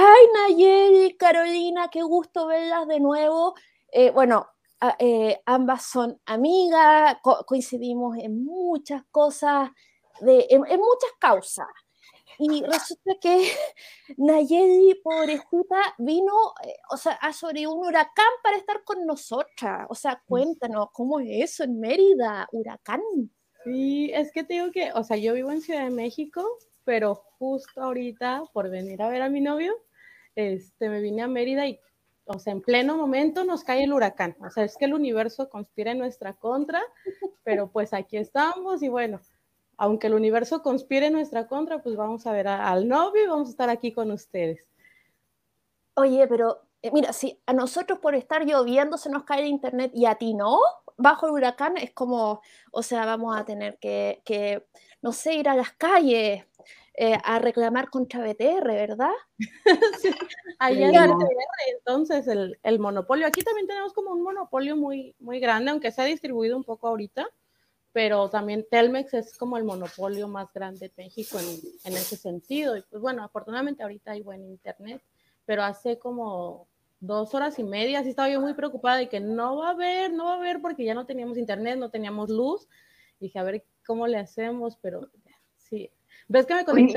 Ay, Nayeli, Carolina, qué gusto verlas de nuevo. Eh, bueno, eh, ambas son amigas, coincidimos en muchas cosas, de, en, muchas causas. Y resulta que Nayeli, pobrecita, vino, eh, o sea, a sobre un huracán para estar con nosotras. O sea, cuéntanos, ¿cómo es eso en Mérida? ¿Huracán? Sí, es que te digo que, o sea, yo vivo en Ciudad de México, pero justo ahorita, por venir a ver a mi novio, este, me vine a Mérida y, o sea, en pleno momento nos cae el huracán. O sea, es que el universo conspira en nuestra contra, pero pues aquí estamos y bueno, aunque el universo conspire en nuestra contra, pues vamos a ver al novio y vamos a estar aquí con ustedes. Oye, pero eh, mira, si a nosotros por estar lloviendo se nos cae el internet y a ti no, bajo el huracán es como, o sea, vamos a tener que, que no sé, ir a las calles, eh, a reclamar contra BTR, ¿verdad? sí, allá en BTR, entonces el, el, monopolio. Aquí también tenemos como un monopolio muy, muy grande, aunque se ha distribuido un poco ahorita, pero también Telmex es como el monopolio más grande de México en, en ese sentido. Y pues bueno, afortunadamente ahorita hay buen internet, pero hace como dos horas y media, sí estaba yo muy preocupada de que no va a haber, no va a haber porque ya no teníamos internet, no teníamos luz. Dije, a ver cómo le hacemos, pero sí, ¿Ves que me el,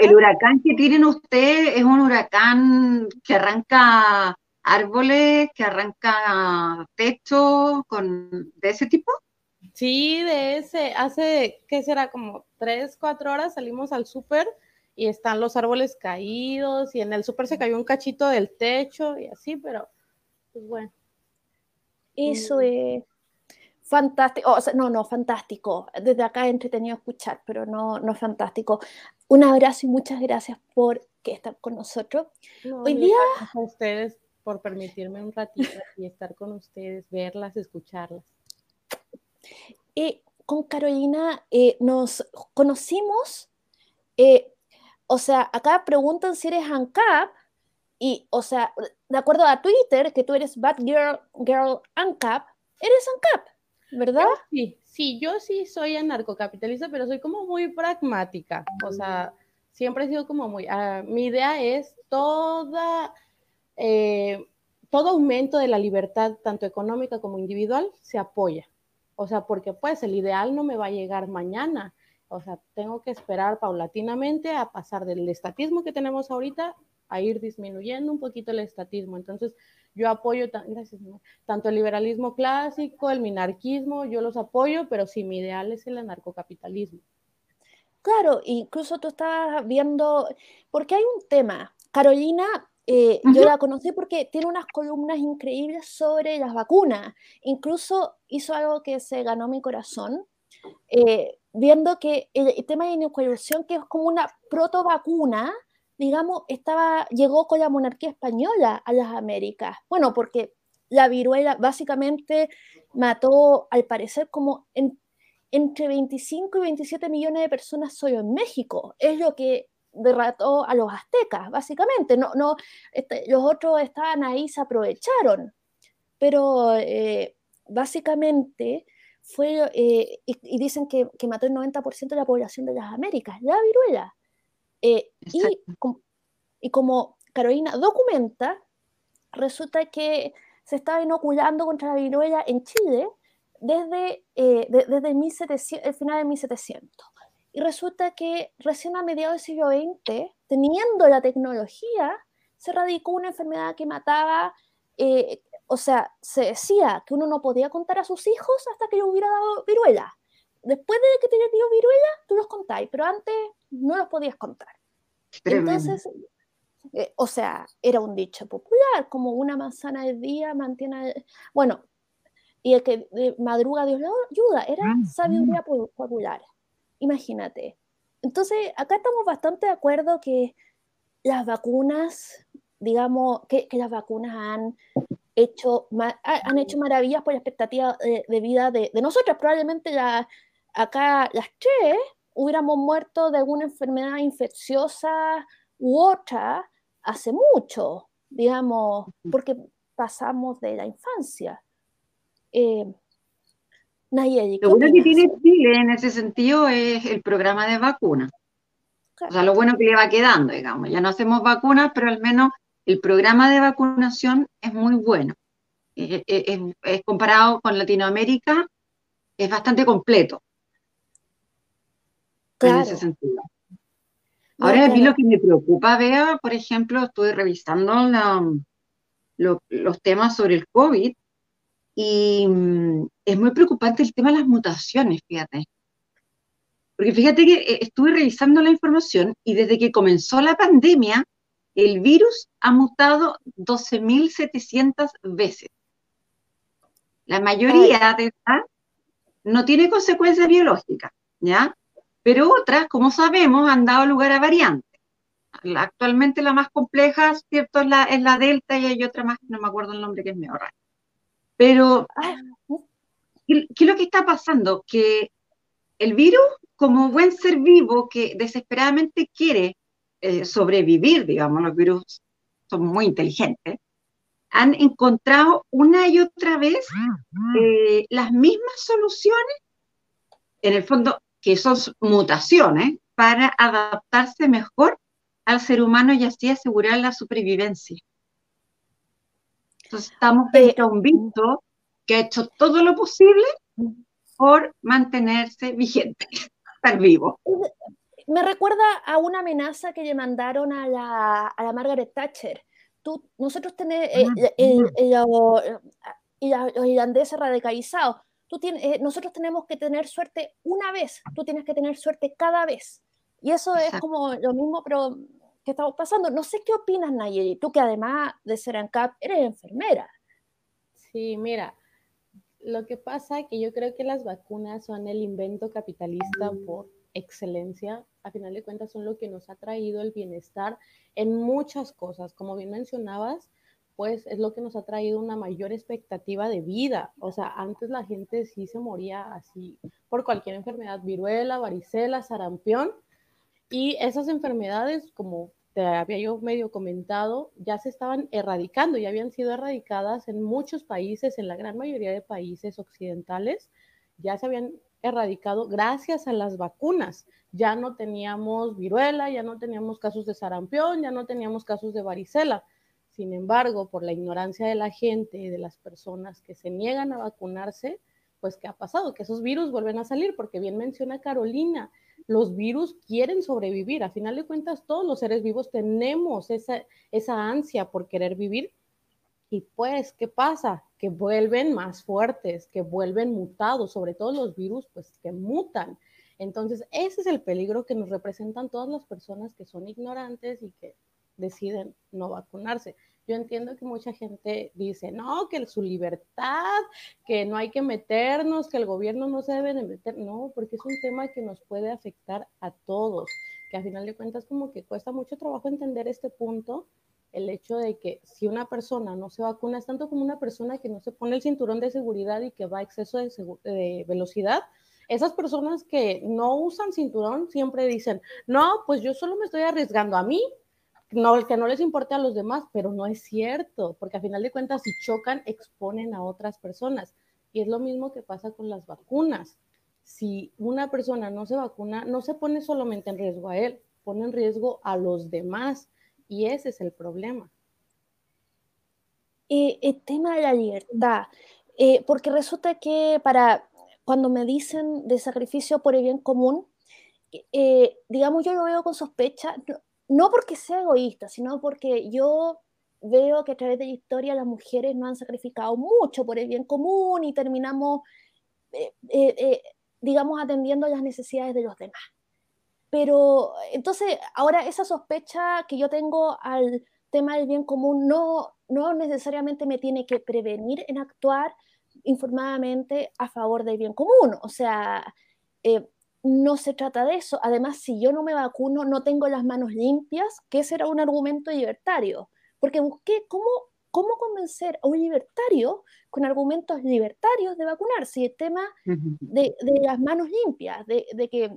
el, huracán que tienen ustedes es un huracán que arranca árboles, que arranca techo, con, de ese tipo? Sí, de ese. Hace, ¿qué será? Como tres, cuatro horas salimos al súper y están los árboles caídos y en el súper se cayó un cachito del techo y así, pero pues bueno. Eso mm. es fantástico, o sea, no, no, fantástico. Desde acá he entretenido escuchar, pero no, no fantástico. Un abrazo y muchas gracias por que estar con nosotros. Hoy día... Gracias a ustedes por permitirme un ratito y estar con ustedes, verlas, escucharlas. Y con Carolina eh, nos conocimos, eh, o sea, acá preguntan si eres ANCAP, y, o sea, de acuerdo a Twitter, que tú eres Bad Girl, Girl ANCAP, eres ANCAP. ¿Verdad? Sí, sí, yo sí soy anarcocapitalista, pero soy como muy pragmática. O sea, siempre he sido como muy. Uh, mi idea es toda. Eh, todo aumento de la libertad, tanto económica como individual, se apoya. O sea, porque pues el ideal no me va a llegar mañana. O sea, tengo que esperar paulatinamente a pasar del estatismo que tenemos ahorita a ir disminuyendo un poquito el estatismo. Entonces, yo apoyo, tanto el liberalismo clásico, el minarquismo, yo los apoyo, pero sí, mi ideal es el anarcocapitalismo. Claro, incluso tú estabas viendo, porque hay un tema, Carolina, eh, yo la conocí porque tiene unas columnas increíbles sobre las vacunas, incluso hizo algo que se ganó mi corazón, eh, viendo que el, tema de inocuación, que es como una proto vacuna, digamos, estaba, llegó con la monarquía española a las Américas. Bueno, porque la viruela básicamente mató, al parecer, como entre 25 y 27 millones de personas solo en México. Es lo que derrató a los aztecas, básicamente. No, no, este, los otros estaban ahí, se aprovecharon. Pero eh, básicamente fue, eh, y, dicen que, que mató el 90% de la población de las Américas, la viruela. Eh, y, y, como Carolina documenta, resulta que se estaba inoculando contra la viruela en Chile desde, eh, desde el final de 1700. Y resulta que recién a mediados del siglo XX, teniendo la tecnología, se radicó una enfermedad que mataba, eh, o sea, se decía que uno no podía contar a sus hijos hasta que le hubiera dado viruela. Después de que te dio viruela, tú los contáis, pero antes no los podías contar. Entonces, eh, o sea, era un dicho popular, como una manzana al día mantiene, bueno, y el que madruga Dios lo ayuda, era ah, sabiduría popular, imagínate. Entonces, acá estamos bastante de acuerdo que las vacunas, digamos, que, las vacunas han hecho, han hecho maravillas por la expectativa de, vida de, de nosotras. Probablemente la, acá las tres hubiéramos muerto de alguna enfermedad infecciosa u otra hace mucho, digamos, porque pasamos de la infancia. Eh, Nayeli, Lo bueno que tiene Chile en ese sentido es el programa de vacuna. O sea, lo bueno que le va quedando, digamos. Ya no hacemos vacunas, pero al menos el programa de vacunación es muy bueno. Es, comparado con Latinoamérica, es bastante completo. En ese sentido. Ahora, a mí lo que me preocupa, vea, por ejemplo, estoy revisando los temas sobre el COVID y mm, es muy preocupante el tema de las mutaciones, fíjate. Porque fíjate que eh, estuve revisando la información y desde que comenzó la pandemia, el virus ha mutado 12.700 veces. La mayoría de estas no tiene consecuencias biológicas, ¿ya? Pero otras, como sabemos, han dado lugar a variantes. actualmente la más compleja, ¿cierto? Es la, es la Delta y hay otra más, no me acuerdo el nombre, que es mejor. Pero, ¿qué, ¿qué, es lo que está pasando? Que el virus, como buen ser vivo que desesperadamente quiere eh, sobrevivir, digamos, los virus son muy inteligentes, han encontrado una y otra vez eh, las mismas soluciones, en el fondo, que son mutaciones, para adaptarse mejor al ser humano y así asegurar la supervivencia. Entonces estamos frente a un virus que ha hecho todo lo posible por mantenerse vigente, estar vivo. Me recuerda a una amenaza que le mandaron a la, a la Margaret Thatcher. Tú, nosotros tenemos eh, los irlandeses radicalizados. Tú tienes, eh, nosotros tenemos que tener suerte una vez, tú tienes que tener suerte cada vez. Y eso es como lo mismo, pero que estamos pasando. No sé qué opinas, Nayeli, tú que además de ser ANCAP eres enfermera. Sí, mira, lo que pasa es que yo creo que las vacunas son el invento capitalista por excelencia. A final de cuentas son lo que nos ha traído el bienestar en muchas cosas. Como bien mencionabas, pues es lo que nos ha traído una mayor expectativa de vida. O sea, antes la gente sí se moría así por cualquier enfermedad, viruela, varicela, sarampión. Y esas enfermedades, como te había yo medio comentado, ya se estaban erradicando, ya habían sido erradicadas en muchos países, en la gran mayoría de países occidentales, ya se habían erradicado gracias a las vacunas. Ya no teníamos viruela, ya no teníamos casos de sarampión, ya no teníamos casos de varicela. Sin embargo, por la ignorancia de la gente y de las personas que se niegan a vacunarse, pues ¿qué ha pasado? Que esos virus vuelven a salir, porque bien menciona Carolina, los virus quieren sobrevivir. A final de cuentas, todos los seres vivos tenemos esa, esa ansia por querer vivir. Y pues, ¿qué pasa? Que vuelven más fuertes, que vuelven mutados, sobre todo los virus, pues que mutan. Entonces, ese es el peligro que nos representan todas las personas que son ignorantes y que deciden no vacunarse. Yo entiendo que mucha gente dice, no, que su libertad, que no hay que meternos, que el gobierno no se debe de meter. No, porque es un tema que nos puede afectar a todos, que a final de cuentas como que cuesta mucho trabajo entender este punto, el hecho de que si una persona no se vacuna, es tanto como una persona que no se pone el cinturón de seguridad y que va a exceso de, de velocidad, esas personas que no usan cinturón siempre dicen, no, pues yo solo me estoy arriesgando a mí, no, que no les importe a los demás, pero no es cierto, porque a final de cuentas si chocan exponen a otras personas. Y es lo mismo que pasa con las vacunas. Si una persona no se vacuna, no se pone solamente en riesgo a él, pone en riesgo a los demás. Y ese es el problema. Eh, el tema de la libertad, eh, porque resulta que para cuando me dicen de sacrificio por el bien común, eh, digamos, yo lo veo con sospecha, no porque sea egoísta, sino porque yo veo que a través de la historia las mujeres no han sacrificado mucho por el bien común y terminamos, eh, eh, eh, digamos, atendiendo las necesidades de los demás. Pero entonces, ahora esa sospecha que yo tengo al tema del bien común no, no necesariamente me tiene que prevenir en actuar informadamente a favor del bien común. O sea, no se trata de eso. Además, si yo no me vacuno, no tengo las manos limpias, que ese era un argumento libertario, porque busqué cómo, cómo convencer a un libertario con argumentos libertarios de vacunarse. Y el tema de, las manos limpias, de, que,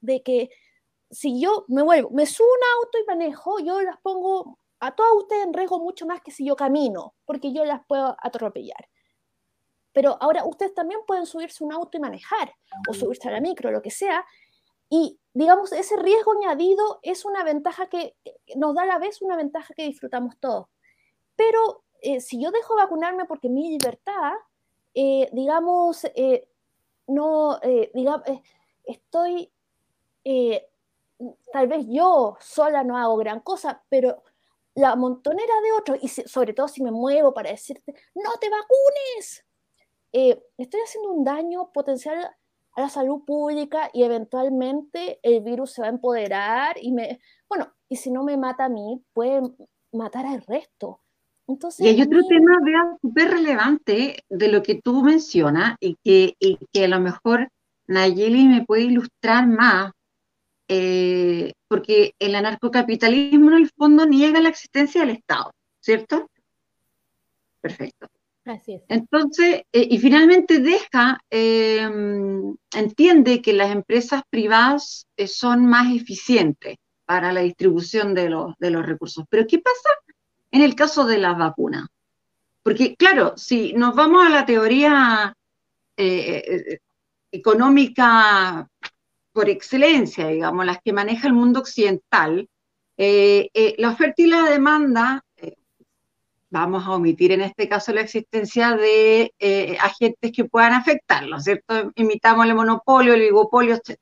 de que si yo me vuelvo, me subo un auto y manejo, yo las pongo a todas ustedes en riesgo mucho más que si yo camino, porque yo las puedo atropellar. Pero ahora ustedes también pueden subirse un auto y manejar, o subirse a la micro, lo que sea, y digamos, ese riesgo añadido es una ventaja que nos da a la vez una ventaja que disfrutamos todos. Pero eh, si yo dejo vacunarme porque mi libertad, eh, digamos, eh, no, digamos, estoy, tal vez yo sola no hago gran cosa, pero la montonera de otros, y sobre todo si me muevo para decirte, no te vacunes, estoy haciendo un daño potencial a la salud pública y eventualmente el virus se va a empoderar y me, bueno, y si no me mata a mí, puede matar al resto. Entonces, y hay otro tema, súper relevante de lo que tú mencionas y que, y que a lo mejor Nayeli me puede ilustrar más, eh, porque el anarcocapitalismo en el fondo niega la existencia del Estado, ¿cierto? Perfecto. Así es. Entonces, eh, y finalmente deja, em, entiende que las empresas privadas eh, son más eficientes para la distribución de los, de los recursos. Pero ¿qué pasa en el caso de las vacunas? Porque, claro, si nos vamos a la teoría eh, económica por excelencia, digamos, las que maneja el mundo occidental, la oferta y la demanda vamos a omitir en este caso la existencia de eh, agentes que puedan afectarlo, ¿cierto? Imitamos el monopolio, el oligopolio, etc.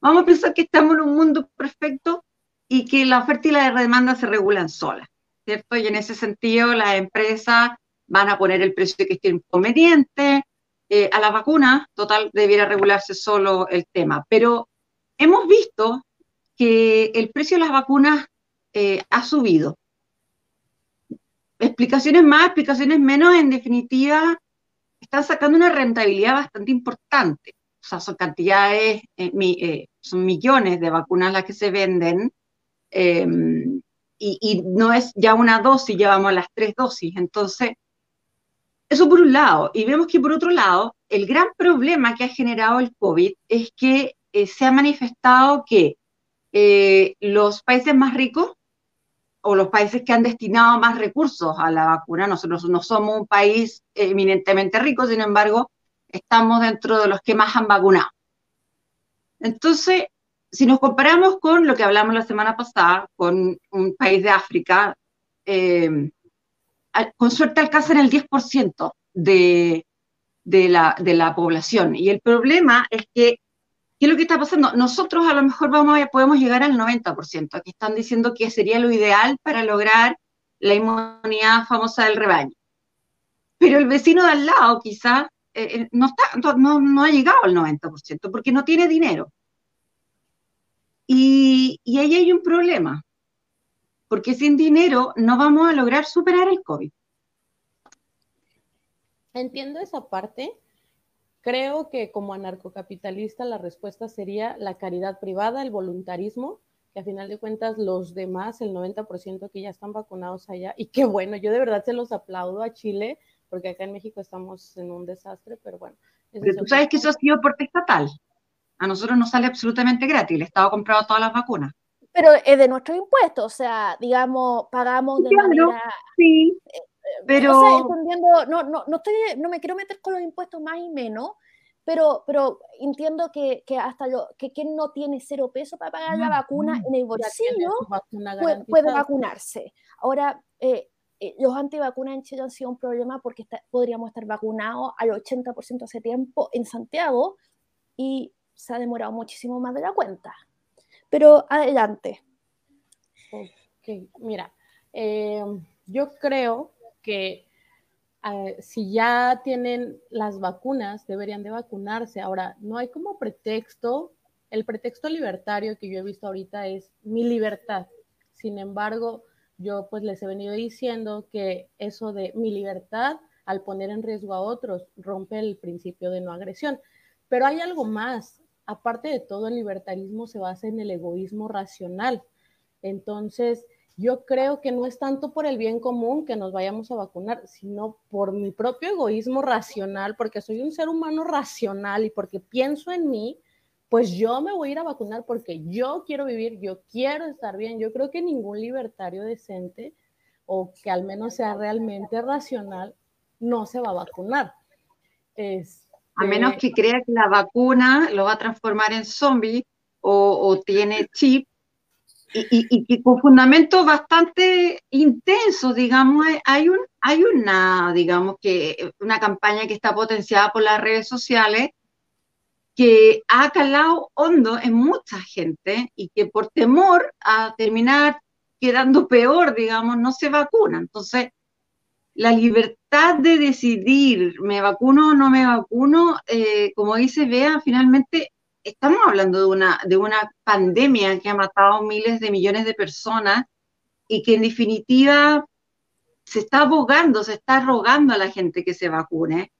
Vamos a pensar que estamos en un mundo perfecto y que la oferta y la demanda se regulan solas, ¿cierto? Y en ese sentido las empresas van a poner el precio que esté conveniente. Eh, a las vacunas, total, debiera regularse solo el tema. Pero hemos visto que el precio de las vacunas eh, ha subido explicaciones más, explicaciones menos, en definitiva, están sacando una rentabilidad bastante importante. O sea, son cantidades, eh, eh, son millones de vacunas las que se venden, em, y, no es ya una dosis, llevamos las tres dosis. Entonces, eso por un lado. Y vemos que por otro lado, el gran problema que ha generado el COVID es que eh, se ha manifestado que los países más ricos o los países que han destinado más recursos a la vacuna. Nosotros no somos un país eminentemente rico, sin embargo, estamos dentro de los que más han vacunado. Entonces, si nos comparamos con lo que hablamos la semana pasada, con un país de África, eh, con suerte alcanzan el 10% de, de, la, de la población. Y el problema es que ¿Qué es lo que está pasando? Nosotros a lo mejor podemos llegar al 90%. Aquí están diciendo que sería lo ideal para lograr la inmunidad famosa del rebaño. Pero el vecino de al lado quizás eh, eh, no, está, no, ha llegado al 90% porque no tiene dinero. Y ahí hay un problema, porque sin dinero no vamos a lograr superar el COVID. Entiendo esa parte, Creo que como anarcocapitalista la respuesta sería la caridad privada, el voluntarismo, que a final de cuentas los demás, el 90% que ya están vacunados allá, y qué bueno, yo de verdad se los aplaudo a Chile, porque acá en México estamos en un desastre, pero bueno. Pero tú sabes que eso ha sido por estatal. A nosotros nos sale absolutamente gratis, el Estado ha comprado todas las vacunas. Pero es de nuestro impuesto, o sea, digamos, pagamos de manera... Sí, pero... no, no, no, estoy, no me quiero meter con los impuestos más y menos, pero, pero entiendo que, que hasta lo, que quien no tiene cero peso para pagar la vacuna en el bolsillo puede, vacunarse. Ahora, eh, eh, los antivacunas en Chile han sido un problema porque podríamos estar vacunados al 80% hace tiempo en Santiago y se ha demorado muchísimo más de la cuenta. Pero adelante. Ok, mira, eh, yo creo que eh, si ya tienen las vacunas, deberían de vacunarse. Ahora, no hay como pretexto, el pretexto libertario que yo he visto ahorita es mi libertad. Sin embargo, yo pues les he venido diciendo que eso de mi libertad al poner en riesgo a otros rompe el principio de no agresión. Pero hay algo más. Aparte de todo, el libertarismo se basa en el egoísmo racional. Entonces, yo creo que no es tanto por el bien común que nos vayamos a vacunar, sino por mi propio egoísmo racional, porque soy un ser humano racional y porque pienso en mí, pues yo me voy a ir a vacunar porque yo quiero vivir, yo quiero estar bien. Yo creo que ningún libertario decente o que al menos sea realmente racional no se va a vacunar. a menos que crea que la vacuna lo va a transformar en zombie o, tiene chip, y, y, con fundamentos bastante intensos, digamos, hay, un, hay una, digamos, que una campaña que está potenciada por las redes sociales que ha calado hondo en mucha gente y que por temor a terminar quedando peor, digamos, no se vacuna. Entonces, la libertad de decidir, me vacuno o no me vacuno, eh, como dice Bea, finalmente estamos hablando de una, de una pandemia que ha matado miles de millones de personas y que en definitiva se está abogando, se está rogando a la gente que se vacune,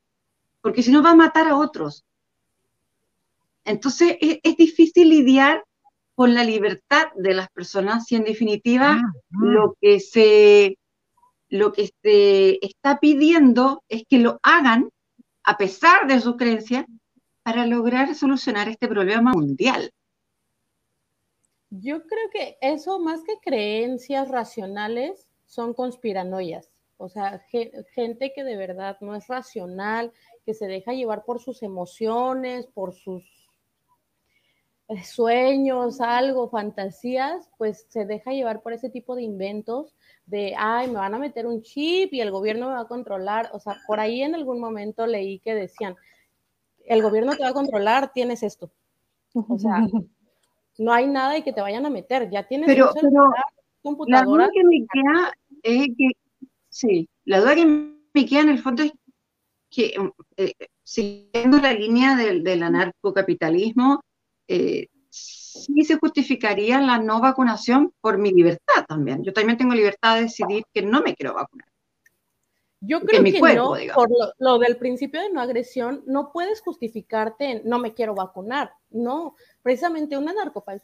porque si no va a matar a otros. Entonces es, difícil lidiar con la libertad de las personas si en definitiva ah, ah. lo que se lo que se está pidiendo es que lo hagan a pesar de su creencia para lograr solucionar este problema mundial. Yo creo que eso más que creencias racionales son conspiranoias. O sea, gente que de verdad no es racional, que se deja llevar por sus emociones, por sus eh, sueños, algo, fantasías, pues se deja llevar por ese tipo de inventos de, ay, me van a meter un chip y el gobierno me va a controlar. O sea, por ahí en algún momento leí que decían, el gobierno te va a controlar, tienes esto. O sea, no hay nada y que te vayan a meter, ya tienes pero, computadora. La duda que me queda es que, sí, la duda que me queda en el fondo es que, eh, siguiendo la línea del, del anarcocapitalismo, eh, sí se justificaría la no vacunación por mi libertad también. Yo también tengo libertad de decidir que no me quiero vacunar. Yo creo que, no, por lo, del principio de no agresión, no puedes justificarte en no me quiero vacunar. No, precisamente una,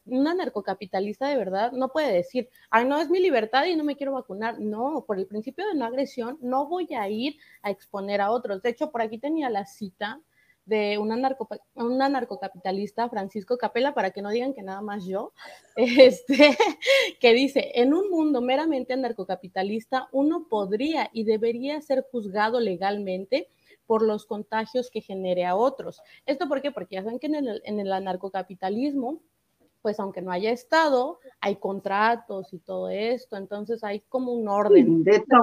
una narcocapitalista de verdad no puede decir, ay, no es mi libertad y no me quiero vacunar. No, por el principio de no agresión no voy a ir a exponer a otros. De hecho, por aquí tenía la cita de una, narco, una narcocapitalista, Francisco Capela, para que no digan que nada más yo, este, que dice, en un mundo meramente narcocapitalista, uno podría y debería ser juzgado legalmente por los contagios que genere a otros. ¿Esto por qué? Porque ya saben que en el, en el anarcocapitalismo, pues aunque no haya Estado, hay contratos y todo esto, entonces hay como un orden. de esto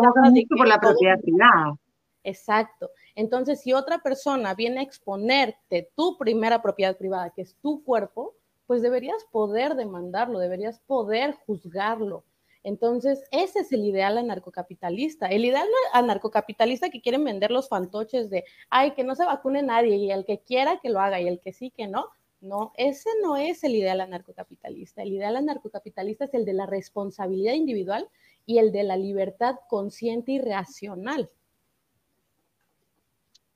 por la propiedad privada. Exacto. Entonces, si otra persona viene a exponerte tu primera propiedad privada, que es tu cuerpo, pues deberías poder demandarlo, deberías poder juzgarlo. Entonces, ese es el ideal anarcocapitalista. El ideal anarcocapitalista que quieren vender los fantoches de, ay, que no se vacune nadie y el que quiera que lo haga y el que sí que no. No, ese no es el ideal anarcocapitalista. El ideal anarcocapitalista es el de la responsabilidad individual y el de la libertad consciente y racional.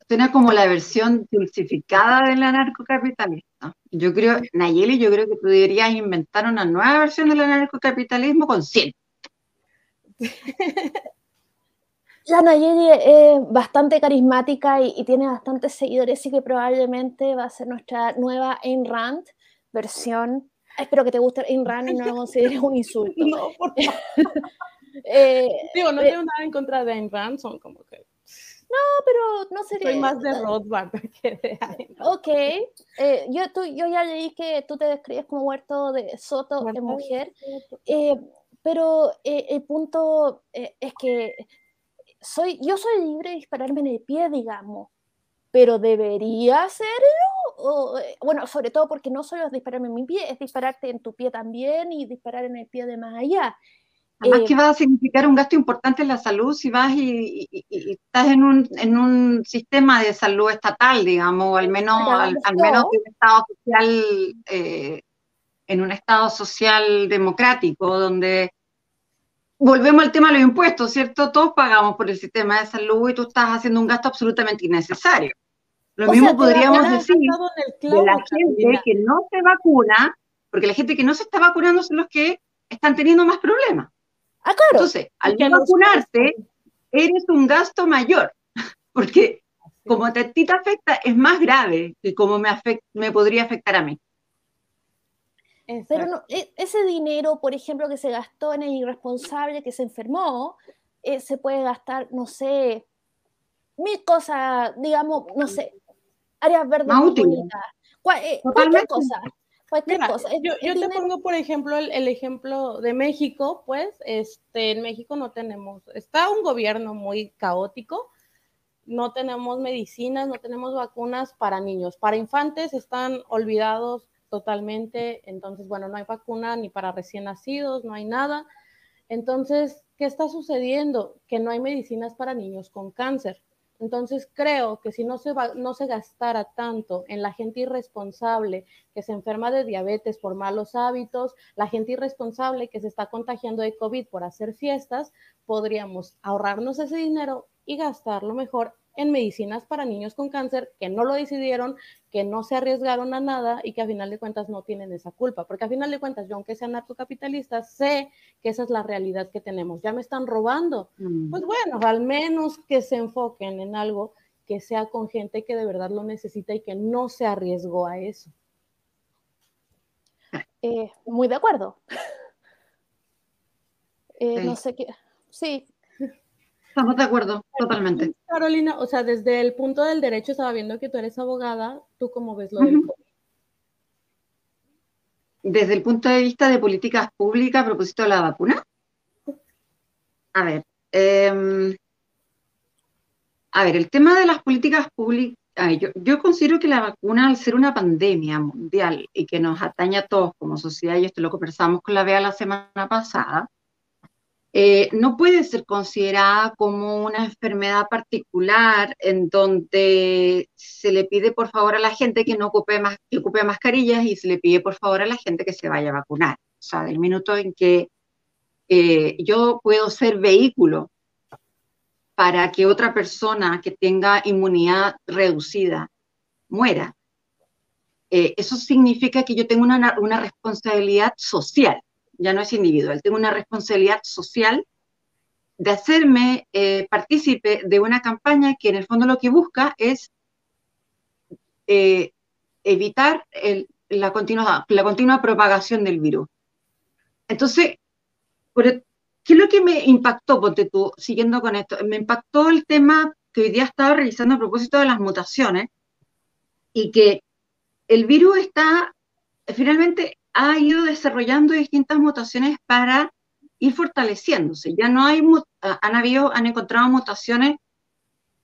Suena como la versión dulcificada del anarcocapitalismo. Yo creo, Nayeli, yo creo que tú deberías inventar una nueva versión del anarcocapitalismo con 100. La Nayeli es bastante carismática y, tiene bastantes seguidores, y que probablemente va a ser nuestra nueva Ayn Rand versión. Espero que te guste Ayn Rand y no lo consideres un insulto. No, por favor. eh, Digo, no eh, tengo nada en contra de Ayn Rand, son como que no, pero no sería. Soy más de Rothbard que de Ok. Eh, yo, tú, yo ya leí que tú te describes como huerto de Soto de mujer. Eh, pero eh, el punto es que soy, yo soy libre de dispararme en el pie, digamos. Pero debería hacerlo. bueno, sobre todo porque no solo es dispararme en mi pie, es dispararte en tu pie también y disparar en el pie de más allá. Además que va a significar un gasto importante en la salud si vas y, estás en un, en un, sistema de salud estatal, digamos, o al menos, al, menos en un estado social, eh, en un estado social democrático, donde volvemos al tema de los impuestos, ¿cierto? Todos pagamos por el sistema de salud y tú estás haciendo un gasto absolutamente innecesario. Lo mismo podríamos decir de la gente que no se vacuna, porque la gente que no se está vacunando son los que están teniendo más problemas. Ah, claro. Entonces, al no vacunarte, eres un gasto mayor, porque como a ti te afecta, es más grave que como me, me podría afectar a mí. Pero no, e, ese dinero, por ejemplo, que se gastó en el irresponsable que se enfermó, eh, se puede gastar, no sé, mil cosas, digamos, no sé, áreas verdes más útiles. Eh, cualquier cosa. Yo, te pongo, por ejemplo, el, ejemplo de México, pues, este, en México no tenemos, está un gobierno muy caótico, no tenemos medicinas, no tenemos vacunas para niños, para infantes están olvidados totalmente, entonces, bueno, no hay vacuna ni para recién nacidos, no hay nada. Entonces, ¿qué está sucediendo? Que no hay medicinas para niños con cáncer. Entonces creo que si no se, no se gastara tanto en la gente irresponsable que se enferma de diabetes por malos hábitos, la gente irresponsable que se está contagiando de COVID por hacer fiestas, podríamos ahorrarnos ese dinero y gastarlo mejor en medicinas para niños con cáncer que no lo decidieron, que no se arriesgaron a nada y que a final de cuentas no tienen esa culpa. Porque a final de cuentas, yo aunque sea narcocapitalista, sé que esa es la realidad que tenemos. Ya me están robando. Mm. Pues bueno, al menos que se enfoquen en algo que sea con gente que de verdad lo necesita y que no se arriesgó a eso. Eh, muy de acuerdo. Eh, no sé qué. Sí, Estamos de acuerdo, totalmente. Carolina, o sea, desde el punto del derecho, estaba viendo que tú eres abogada, ¿tú cómo ves lo del COVID? Desde el punto de vista de políticas públicas a propósito de la vacuna. A ver, em, a ver, el tema de las políticas públicas, yo, yo, considero que la vacuna, al ser una pandemia mundial y que nos atañe a todos como sociedad, y esto lo conversamos con la BEA la semana pasada, eh, no puede ser considerada como una enfermedad particular en donde se le pide por favor a la gente que no ocupe, más, que ocupe mascarillas y se le pide por favor a la gente que se vaya a vacunar. O sea, del minuto en que eh, yo puedo ser vehículo para que otra persona que tenga inmunidad reducida muera, eh, eso significa que yo tengo una, una responsabilidad social ya no es individual, tengo una responsabilidad social de hacerme eh, partícipe de una campaña que en el fondo lo que busca es eh, evitar la, continua, la continua propagación del virus. Entonces, ¿qué es lo que me impactó, ponte tú, siguiendo con esto? Me impactó el tema que hoy día estaba revisando a propósito de las mutaciones y que el virus está finalmente ha ido desarrollando distintas mutaciones para ir fortaleciéndose. Ya no hay, han habido, han encontrado mutaciones,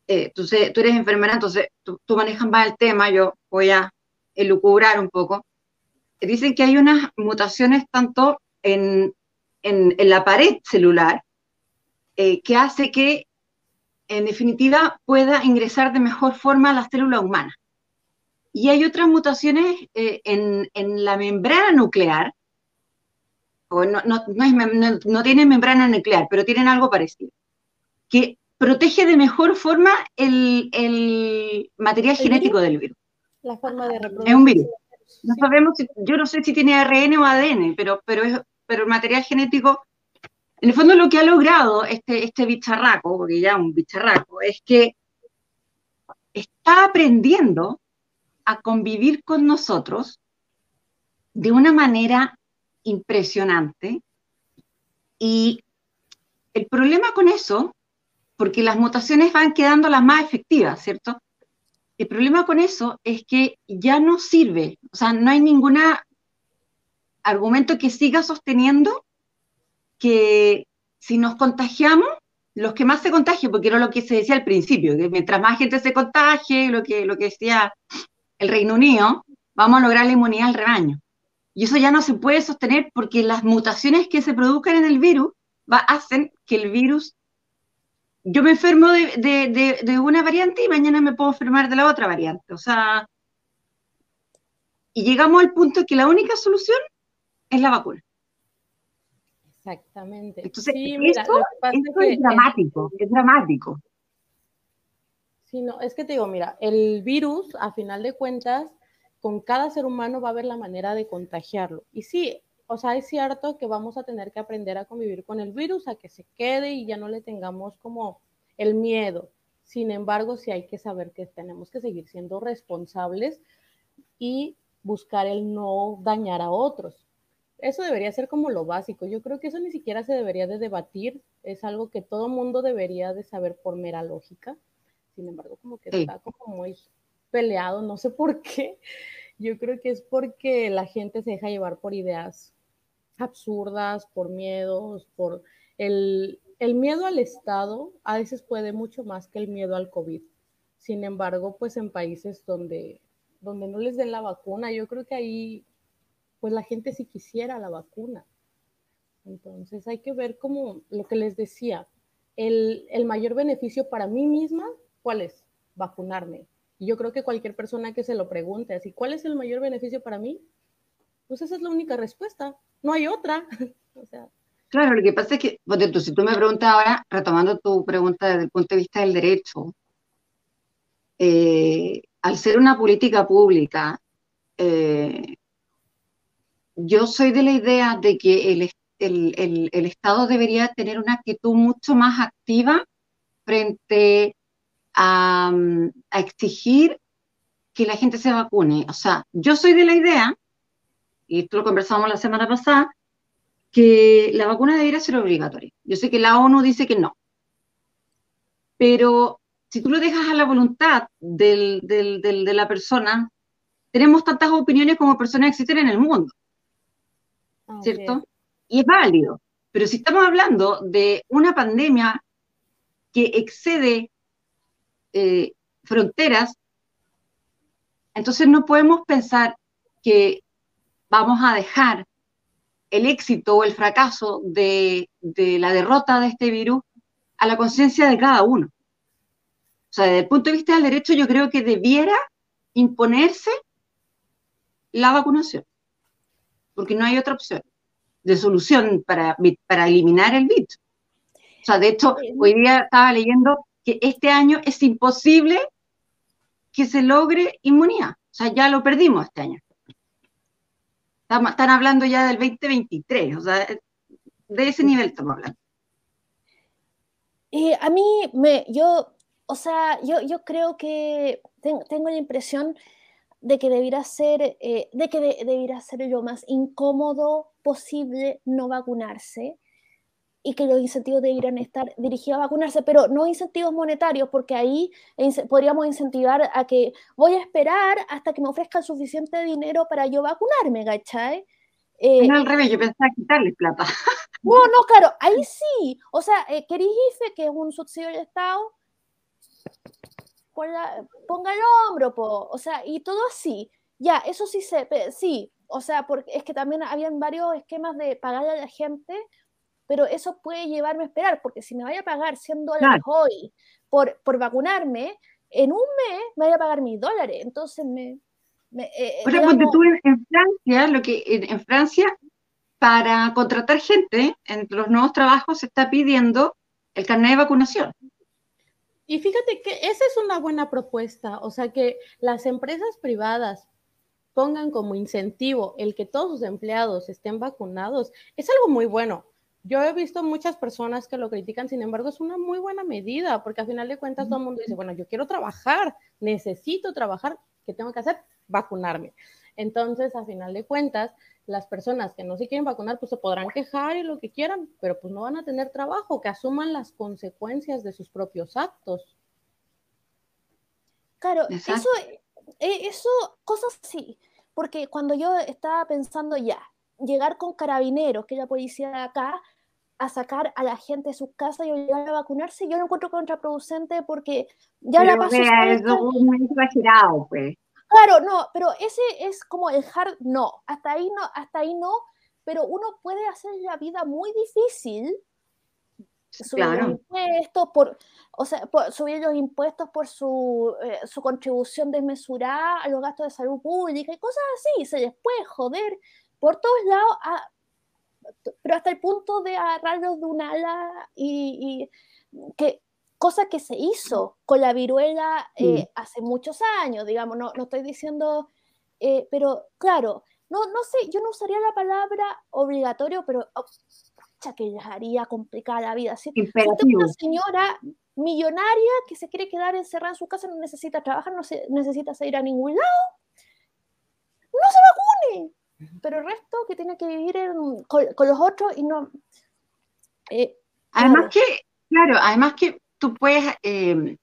eh, tú, tú, eres enfermera, entonces tú, manejas más el tema, yo voy a elucubrar un poco. Dicen que hay unas mutaciones tanto en, en, la pared celular eh, que hace que, en definitiva, pueda ingresar de mejor forma a la célula humana. Y hay otras mutaciones eh, en, la membrana nuclear, o no, no, tienen membrana nuclear, pero tienen algo parecido, que protege de mejor forma el, material genético del virus. La forma de reproducción. Es un virus. No sabemos yo no sé si tiene ARN o ADN, pero, pero, es, pero el material genético, en el fondo lo que ha logrado este, este bicharraco, porque ya un bicharraco, es que está aprendiendo a convivir con nosotros de una manera impresionante. Y el problema con eso, porque las mutaciones van quedando las más efectivas, ¿cierto? El problema con eso es que ya no sirve, o sea, no hay ningún argumento que siga sosteniendo que si nos contagiamos, los que más se contagian, porque era lo que se decía al principio, que mientras más gente se contagie, lo que, lo que decía el Reino Unido, vamos a lograr la inmunidad al rebaño. Y eso ya no se puede sostener porque las mutaciones que se produzcan en el virus va, hacen que el virus, yo me enfermo de, una variante y mañana me puedo enfermar de la otra variante. O sea, y llegamos al punto que la única solución es la vacuna. Exactamente. Entonces, esto, es dramático, es dramático. No, es que te digo, mira, el virus, a final de cuentas, con cada ser humano va a haber la manera de contagiarlo. Y sí, o sea, es cierto que vamos a tener que aprender a convivir con el virus, a que se quede y ya no le tengamos como el miedo. Sin embargo, sí hay que saber que tenemos que seguir siendo responsables y buscar el no dañar a otros. Eso debería ser como lo básico. Yo creo que eso ni siquiera se debería de debatir. Es algo que todo mundo debería de saber por mera lógica sin embargo, como que está como muy peleado, no sé por qué. yo creo que es porque la gente se deja llevar por ideas absurdas, por miedos, por el, el miedo al Estado a veces puede mucho más que el miedo al COVID. Sin embargo, pues en países donde, donde no les den la vacuna, yo creo que ahí, pues la gente sí quisiera la vacuna. Entonces hay que ver como lo que les decía, el, el mayor beneficio para mí misma, ¿cuál es? Vacunarme. Y yo creo que cualquier persona que se lo pregunte así, ¿cuál es el mayor beneficio para mí? Pues esa es la única respuesta, no hay otra. Claro, lo que pasa es que, tú, si tú me preguntas ahora, retomando tu pregunta desde el punto de vista del derecho, eh, al ser una política pública, eh, yo soy de la idea de que el, el, Estado debería tener una actitud mucho más activa frente a, a exigir que la gente se vacune. O sea, yo soy de la idea, y esto lo conversamos la semana pasada, que la vacuna debería ser obligatoria. Yo sé que la ONU dice que no, pero si tú lo dejas a la voluntad del, de la persona, tenemos tantas opiniones como personas existen en el mundo, ¿cierto? Y es válido, pero si estamos hablando de una pandemia que excede eh, fronteras, entonces no podemos pensar que vamos a dejar el éxito o el fracaso de, la derrota de este virus a la conciencia de cada uno. O sea, desde el punto de vista del derecho, yo creo que debiera imponerse la vacunación, porque no hay otra opción de solución para, para eliminar el virus. O sea, de hecho, hoy día estaba leyendo que este año es imposible que se logre inmunidad. O sea, ya lo perdimos este año. Están hablando ya del 2023, o sea, de ese nivel estamos hablando. Y a mí, me, yo, o sea, yo, yo creo que tengo la impresión de que debiera ser, eh, de que debiera ser lo más incómodo posible no vacunarse y que los incentivos deberían estar dirigidos a vacunarse, pero no incentivos monetarios, porque ahí podríamos incentivar a que voy a esperar hasta que me ofrezcan suficiente dinero para yo vacunarme, ¿cachai? Eh, no, al revés, yo pensaba quitarles plata. No, no, claro, ahí sí. O sea, eh, IFE, que es un subsidio del Estado, ponga el hombro, po. o sea, y todo así. Ya, eso sí se, sí, o sea, porque es que también habían varios esquemas de pagarle a la gente pero eso puede llevarme a esperar, porque si me vaya a pagar 100 dólares hoy por, por vacunarme, en un mes me voy a pagar mis dólares. Entonces me... me eh, digamos... tú en, Francia, lo que en, Francia, para contratar gente en los nuevos trabajos se está pidiendo el carnet de vacunación. Y fíjate que esa es una buena propuesta, o sea que las empresas privadas pongan como incentivo el que todos sus empleados estén vacunados, es algo muy bueno. Yo he visto muchas personas que lo critican, sin embargo, es una muy buena medida, porque al final de cuentas todo el mundo dice, bueno, yo quiero trabajar, necesito trabajar, ¿qué tengo que hacer? Vacunarme. Entonces, a final de cuentas, las personas que no se quieren vacunar, pues se podrán quejar y lo que quieran, pero pues no van a tener trabajo, que asuman las consecuencias de sus propios actos. Claro, eso, eh, eso, cosas sí, porque cuando yo estaba pensando ya, llegar con carabineros, que es la policía de acá, a sacar a la gente de sus casas y obligar a vacunarse, yo lo encuentro contraproducente porque ya la pasó. es muy exagerado, pues. Claro, no, pero ese es como el hard no. Hasta ahí no, hasta ahí no, pero uno puede hacer la vida muy difícil subir los impuestos por, o sea, subir los impuestos por su, eh, su contribución desmesurada a los gastos de salud pública y cosas así, se les puede joder por todos lados a, pero hasta el punto de agarrarlos de un ala y, que cosa que se hizo con la viruela eh, hace muchos años, digamos, no, no estoy diciendo, eh, pero claro, no, no sé, yo no usaría la palabra obligatorio, pero oh, que les haría complicada la vida. Si, si una señora millonaria que se quiere quedar encerrada en su casa, no necesita trabajar, no se, necesita salir a ningún lado, no se vacune pero el resto que tiene que vivir con, los otros y no... Eh, además que, claro, además que tú puedes, eh,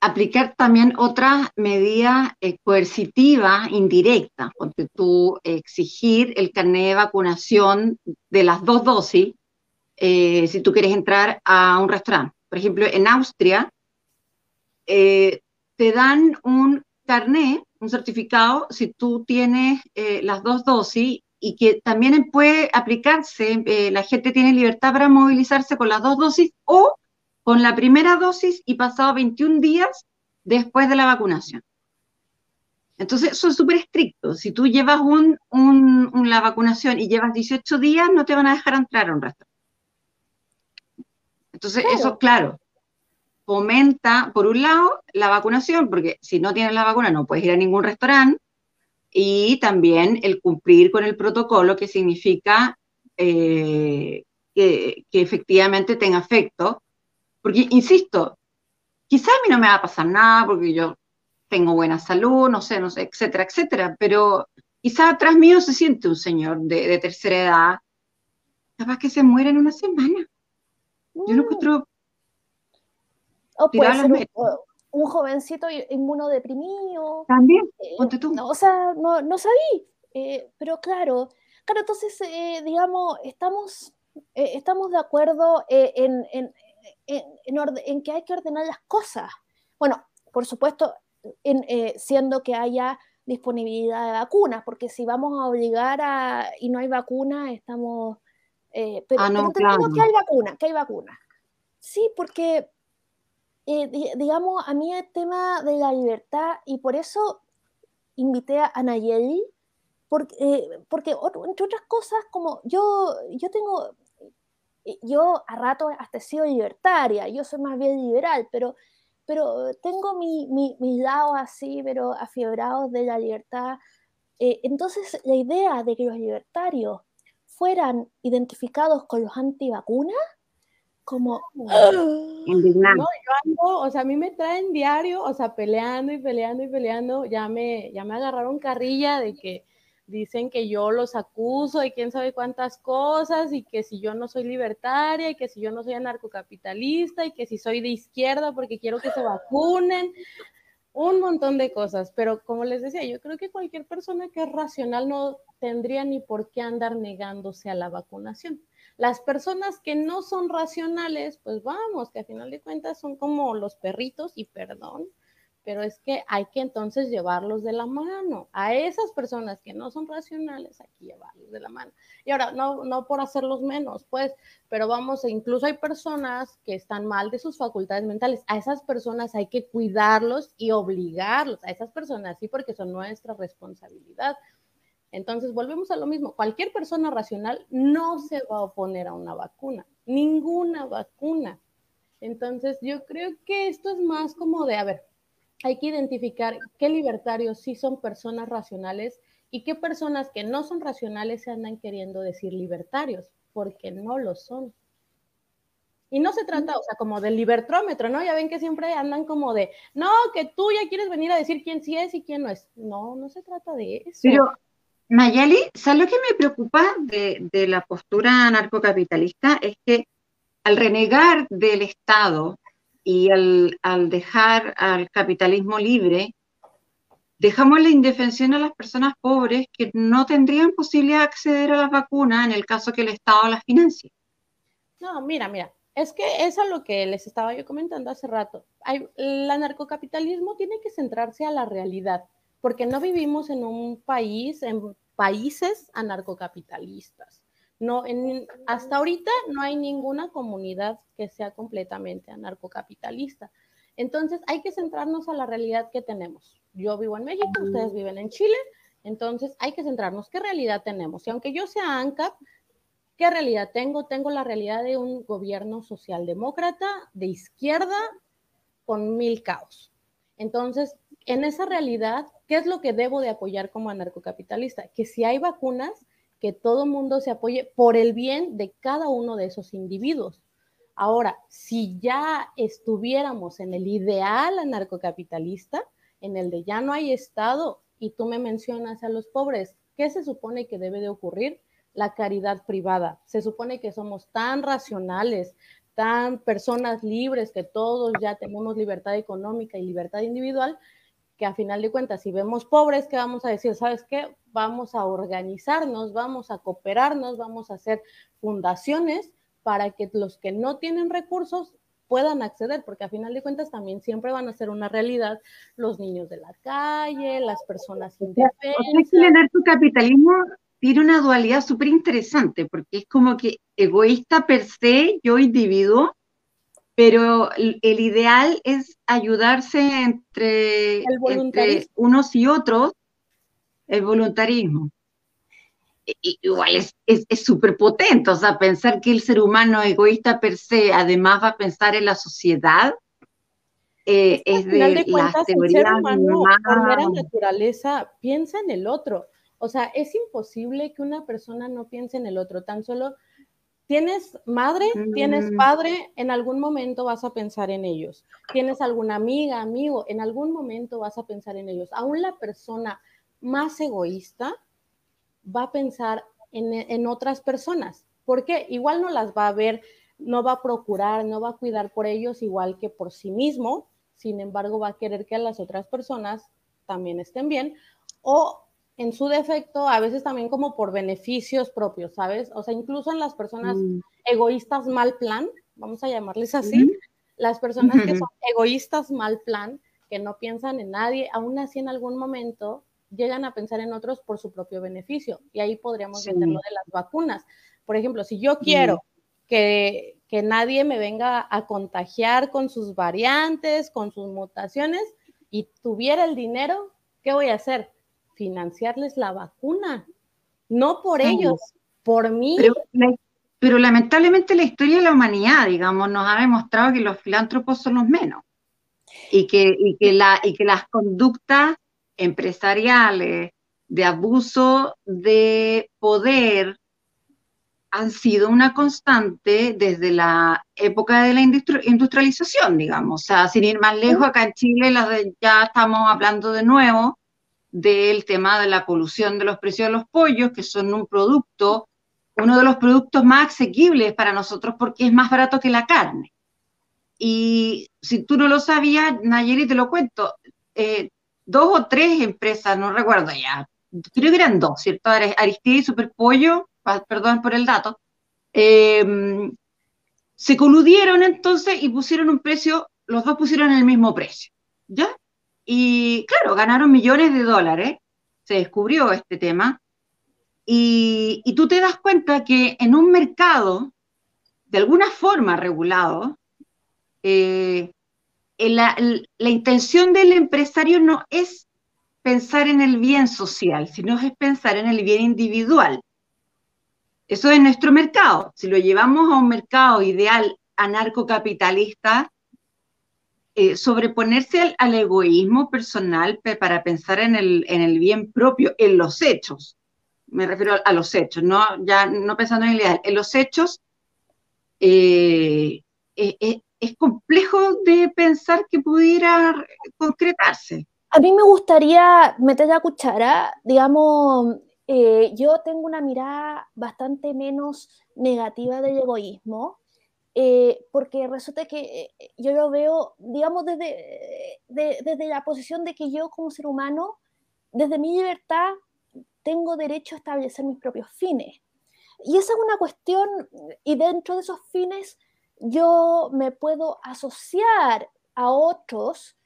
aplicar también otras medidas eh, coercitivas indirectas, porque tú exigir el carnet de vacunación de las dos dosis eh, si tú quieres entrar a un restaurante. Por ejemplo, en Austria te dan un carnet, un certificado, si tú tienes las dos dosis y que también puede aplicarse, la gente tiene libertad para movilizarse con las dos dosis o con la primera dosis y pasado 21 días después de la vacunación. Entonces, eso es súper estricto. Si tú llevas un, la vacunación y llevas 18 días, no te van a dejar entrar a un restaurante. Entonces, eso, claro, fomenta, por un lado, la vacunación, porque si no tienes la vacuna no puedes ir a ningún restaurante, y también el cumplir con el protocolo, que significa eh, que, que, efectivamente tenga efecto porque, insisto, quizás a mí no me va a pasar nada porque yo tengo buena salud, no sé, no sé, etcétera, etcétera, pero quizás atrás mío se siente un señor de, tercera edad, capaz que se muere en una semana. Yo no encuentro... O puede ser un, jovencito inmunodeprimido. También, eh, ponte tú. o sea, no, no sabí, eh, pero claro, claro, entonces, eh, digamos, estamos, estamos de acuerdo en, en, que hay que ordenar las cosas. Bueno, por supuesto, siendo que haya disponibilidad de vacunas, porque si vamos a obligar a y no hay vacuna, estamos... Eh, pero, ah, que hay vacuna, que hay vacuna. Sí, porque, eh, digamos, a mí el tema de la libertad, y por eso invité a Nayeli, porque, porque entre otras cosas, como yo, yo tengo yo a rato hasta he sido libertaria, yo soy más bien liberal, pero, pero tengo mi, mi, mis lados así, pero afiebrados de la libertad. Eh, entonces, la idea de que los libertarios fueran identificados con los antivacunas, como... No, yo ando, o sea, a mí me traen diario, o sea, peleando y peleando y peleando, ya me, ya me agarraron carrilla de que dicen que yo los acuso y quién sabe cuántas cosas y que si yo no soy libertaria y que si yo no soy anarcocapitalista y que si soy de izquierda porque quiero que se vacunen, un montón de cosas, pero como les decía, yo creo que cualquier persona que es racional no tendría ni por qué andar negándose a la vacunación. Las personas que no son racionales, pues vamos, que a final de cuentas son como los perritos y perdón, pero es que hay que entonces llevarlos de la mano. A esas personas que no son racionales, hay que llevarlos de la mano. Y ahora, no, no por hacerlos menos, pues, pero vamos, incluso hay personas que están mal de sus facultades mentales. A esas personas hay que cuidarlos y obligarlos. A esas personas, sí, porque son nuestra responsabilidad. Entonces, volvemos a lo mismo. Cualquier persona racional no se va a oponer a una vacuna, ninguna vacuna. Entonces, yo creo que esto es más como de, a ver, hay que identificar qué libertarios sí son personas racionales y qué personas que no son racionales se andan queriendo decir libertarios, porque no lo son. Y no se trata, o sea, como del libertrómetro, ¿no? Ya ven que siempre andan como de, no, que tú ya quieres venir a decir quién sí es y quién no es. No, no se trata de eso. Pero, Nayeli, ¿sabes lo que me preocupa de, la postura anarcocapitalista? Es que al renegar del Estado y al, dejar al capitalismo libre, dejamos la indefensión a las personas pobres que no tendrían posibilidad de acceder a las vacunas en el caso que el Estado las financie. No, mira, mira, es que eso es lo que les estaba yo comentando hace rato. el anarcocapitalismo tiene que centrarse a la realidad, porque no vivimos en un país, en países anarcocapitalistas. No, en, hasta ahorita no hay ninguna comunidad que sea completamente anarcocapitalista. Entonces hay que centrarnos a la realidad que tenemos. Yo vivo en México, ustedes viven en Chile, entonces hay que centrarnos qué realidad tenemos. Y aunque yo sea ANCAP, ¿qué realidad tengo? Tengo la realidad de un gobierno socialdemócrata de izquierda con mil caos. Entonces, en esa realidad, ¿qué es lo que debo de apoyar como anarcocapitalista? Que si hay vacunas, que todo mundo se apoye por el bien de cada uno de esos individuos. Ahora, si ya estuviéramos en el ideal anarcocapitalista, en el de ya no hay Estado, y tú me mencionas a los pobres, ¿qué se supone que debe de ocurrir? La caridad privada. Se supone que somos tan racionales, tan personas libres, que todos ya tenemos libertad económica y libertad individual, que a final de cuentas, si vemos pobres, ¿qué vamos a decir? ¿Sabes qué? Vamos a organizarnos, vamos a cooperarnos, vamos a hacer fundaciones para que los que no tienen recursos puedan acceder, porque a final de cuentas también siempre van a ser una realidad los niños de la calle, las personas indefensas. O capitalismo tiene una dualidad súper interesante, porque es como que egoísta per se, yo individuo, pero el, ideal es ayudarse entre, unos y otros, el voluntarismo. igual es súper potente, o sea, pensar que el ser humano egoísta per se, además va a pensar en la sociedad, eh, es, de, de cuentas, el ser humano, por mera naturaleza, piensa en el otro. O sea, es imposible que una persona no piense en el otro, tan solo Tienes madre, tienes mm. padre, en algún momento vas a pensar en ellos. Tienes alguna amiga, amigo, en algún momento vas a pensar en ellos. Aún la persona más egoísta va a pensar en, otras personas. porque Igual no las va a ver, no va a procurar, no va a cuidar por ellos igual que por sí mismo. Sin embargo, va a querer que las otras personas también estén bien. O en su defecto, a veces también como por beneficios propios, ¿sabes? O sea, incluso en las personas mm. egoístas mal plan, vamos a llamarles así, las personas que son egoístas mal plan, que no piensan en nadie, aún así en algún momento llegan a pensar en otros por su propio beneficio. Y ahí podríamos sí. meterlo de las vacunas. Por ejemplo, si yo quiero que, que nadie me venga a contagiar con sus variantes, con sus mutaciones, y tuviera el dinero, ¿qué voy a hacer? Financiarles la vacuna, no por ellos, por mí. Pero, lamentablemente la historia de la humanidad, digamos, nos ha demostrado que los filántropos son los menos y que, que, la, y que las conductas empresariales de abuso de poder han sido una constante desde la época de la industrialización, digamos. O sea, sin ir más lejos, acá en Chile ya estamos hablando de nuevo del tema de la polución de los precios de los pollos, que son un producto, uno de los productos más asequibles para nosotros porque es más barato que la carne. Y si tú no lo sabías, Nayeri, te lo cuento, eh, dos o tres empresas, no recuerdo ya, creo que eran dos, ¿cierto? Aristide y Superpollo, perdón por el dato, em, se coludieron entonces y pusieron un precio, los dos pusieron el mismo precio, ¿ya? Y claro, ganaron millones de dólares, se descubrió este tema, y, tú te das cuenta que en un mercado de alguna forma regulado, eh, la, la, intención del empresario no es pensar en el bien social, sino es pensar en el bien individual. Eso es nuestro mercado. Si lo llevamos a un mercado ideal anarcocapitalista, eh, sobreponerse al, egoísmo personal para pensar en el, en el bien propio, en los hechos. Me refiero a, los hechos, no, ya no pensando en el ideal. En los hechos eh, eh, es complejo de pensar que pudiera concretarse. A mí me gustaría meter la cuchara, digamos, yo tengo una mirada bastante menos negativa del egoísmo, eh, porque resulta que eh, yo lo veo, digamos, desde, desde la posición de que yo como ser humano, desde mi libertad, tengo derecho a establecer mis propios fines. Y esa es una cuestión, y dentro de esos fines yo me puedo asociar a otros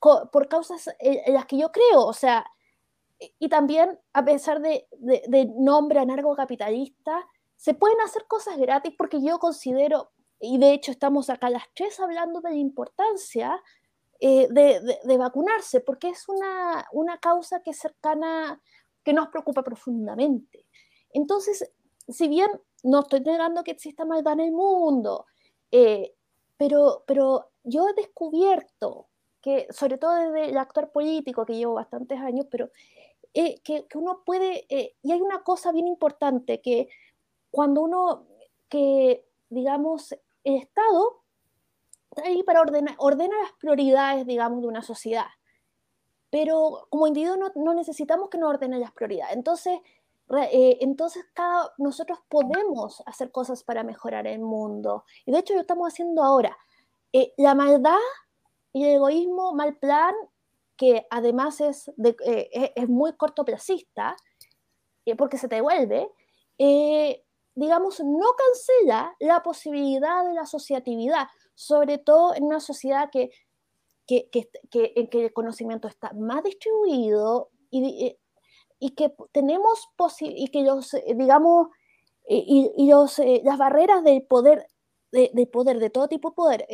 por causas en las que yo creo, o sea, y también a pesar de, de, de nombre anarcocapitalista, se pueden hacer cosas gratis porque yo considero, y de hecho estamos acá las tres hablando de la importancia eh, de, vacunarse, porque es una, una causa que es cercana, que nos preocupa profundamente. Entonces, si bien no estoy negando que exista maldad en el mundo, eh, pero, pero yo he descubierto que, sobre todo desde el actor político, que llevo bastantes años, pero eh, que, que, uno puede, y hay una cosa bien importante, que cuando uno, que digamos, el Estado está ahí para ordenar, ordena las prioridades, digamos, de una sociedad. Pero como individuo no, necesitamos que nos ordenen las prioridades. Entonces, eh, entonces cada, nosotros podemos hacer cosas para mejorar el mundo. Y de hecho lo estamos haciendo ahora. Eh, la maldad y el egoísmo, mal plan, que además es, eh, es muy cortoplacista, porque se te devuelve, digamos, no cancela la posibilidad de la asociatividad, sobre todo en una sociedad que, que, en que el conocimiento está más distribuido y, y que tenemos y que los, eh, digamos, eh, y, y los, eh, las barreras del poder, de, poder, de todo tipo de poder.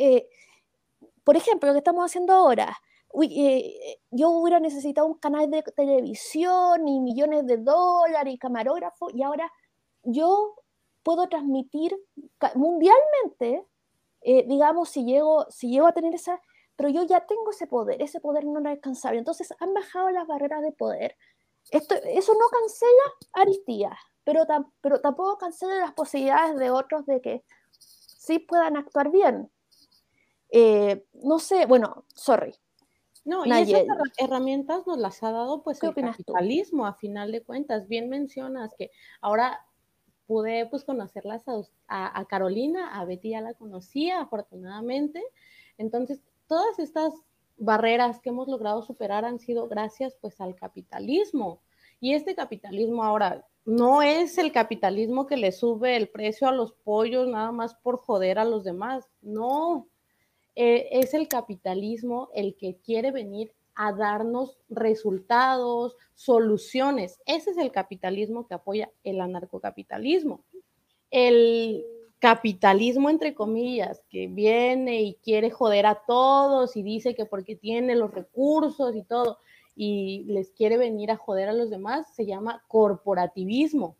por ejemplo, lo que estamos haciendo ahora, yo hubiera necesitado un canal de televisión y millones de dólares y camarógrafo, y ahora yo puedo transmitir mundialmente, digamos, si llego, si llego a tener esa, pero yo ya tengo ese poder, ese poder no es alcanzable. Entonces han bajado las barreras de poder eso no cancela Aristía, pero, pero tampoco cancela las posibilidades de otros de que sí puedan actuar bien. Eh, no sé, bueno, sorry. No, y esas herramientas nos las ha dado pues el capitalismo, a final de cuentas. Bien mencionas que ahora pude pues conocerlas a, Carolina, a Betty ya la conocía afortunadamente. Entonces, todas estas barreras que hemos logrado superar han sido gracias pues al capitalismo. Y este capitalismo ahora no es el capitalismo que le sube el precio a los pollos nada más por joder a los demás, no, eh, es el capitalismo el que quiere venir a darnos resultados, soluciones. Ese es el capitalismo que apoya el anarcocapitalismo. El capitalismo, entre comillas, que viene y quiere joder a todos y dice que porque tiene los recursos y todo, y les quiere venir a joder a los demás, se llama corporativismo.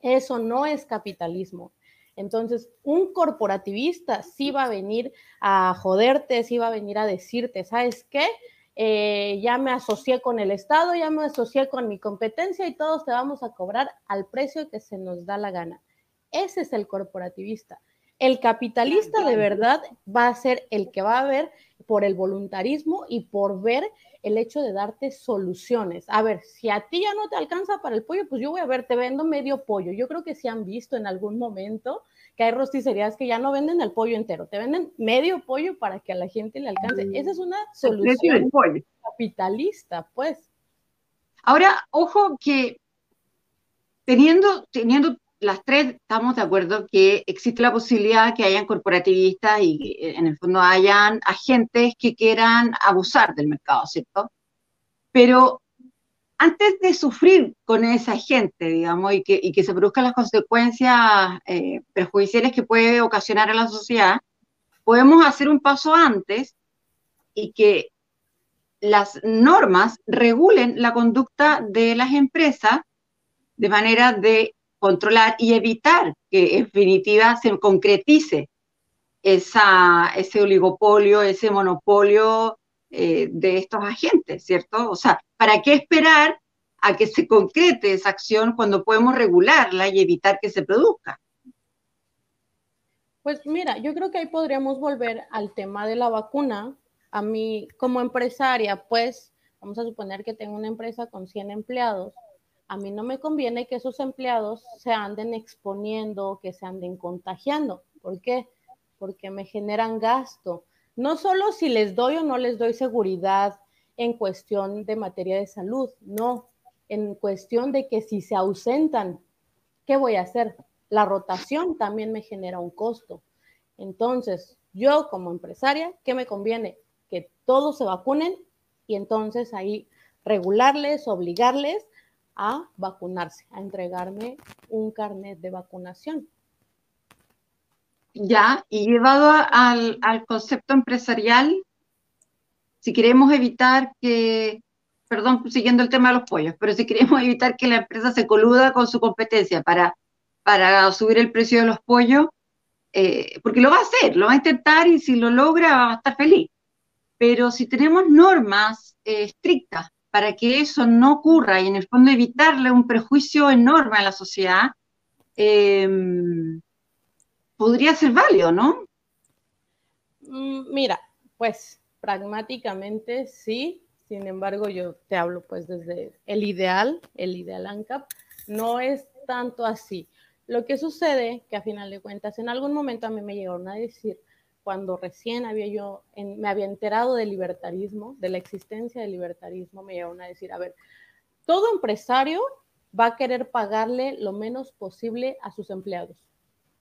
Eso no es capitalismo. Entonces, un corporativista sí va a venir a joderte, sí va a venir a decirte, ¿sabes qué? Eh, ya me asocié con el Estado, ya me asocié con mi competencia y todos te vamos a cobrar al precio que se nos da la gana. Ese es el corporativista. El capitalista de verdad va a ser el que va a ver por el voluntarismo y por ver el hecho de darte soluciones. A ver, si a ti ya no te alcanza para el pollo, pues yo voy a ver, te vendo medio pollo. Yo creo que si han visto en algún momento que hay rosticerías que ya no venden el pollo entero, te venden medio pollo para que a la gente le alcance. Esa es una solución capitalista, pues. Ahora, ojo que teniendo, teniendo las tres estamos de acuerdo que existe la posibilidad que hayan corporativistas y eh, en el fondo hayan agentes que quieran abusar del mercado, ¿cierto? Pero antes de sufrir con esa gente, digamos, y que, y que se produzcan las consecuencias eh, perjudiciales que puede ocasionar a la sociedad, podemos hacer un paso antes y que las normas regulen la conducta de las empresas de manera de controlar y evitar que en definitiva se concretice esa, ese oligopolio, ese monopolio eh, de estos agentes, ¿cierto? O sea, ¿para qué esperar a que se concrete esa acción cuando podemos regularla y evitar que se produzca? Pues mira, yo creo que ahí podríamos volver al tema de la vacuna. A mí como empresaria, pues vamos a suponer que tengo una empresa con 100 empleados a mí no me conviene que esos empleados se anden exponiendo, que se anden contagiando. ¿Por qué? Porque me generan gasto. No solo si les doy o no les doy seguridad en cuestión de materia de salud, no, en cuestión de que si se ausentan, ¿qué voy a hacer? La rotación también me genera un costo. Entonces, yo como empresaria, ¿qué me conviene? Que todos se vacunen y entonces ahí regularles, obligarles a vacunarse, a entregarme un carnet de vacunación. Ya, y llevado al, concepto empresarial, si queremos evitar que, perdón, siguiendo el tema de los pollos, pero si queremos evitar que la empresa se coluda con su competencia para, para subir el precio de los pollos, eh, porque lo va a hacer, lo va a intentar y si lo logra va a estar feliz. Pero si tenemos normas eh, estrictas para que eso no ocurra y en el fondo evitarle un prejuicio enorme a la sociedad, em, podría ser válido, ¿no? Mm, mira, pues pragmáticamente sí, sin embargo yo te hablo pues desde el ideal, el ideal ANCAP, no es tanto así. Lo que sucede, que a final de cuentas, en algún momento a mí me llegaron a decir, cuando recién había yo, me había enterado del libertarismo, de la existencia del libertarismo, me llegaron a decir, a ver, todo empresario va a querer pagarle lo menos posible a sus empleados.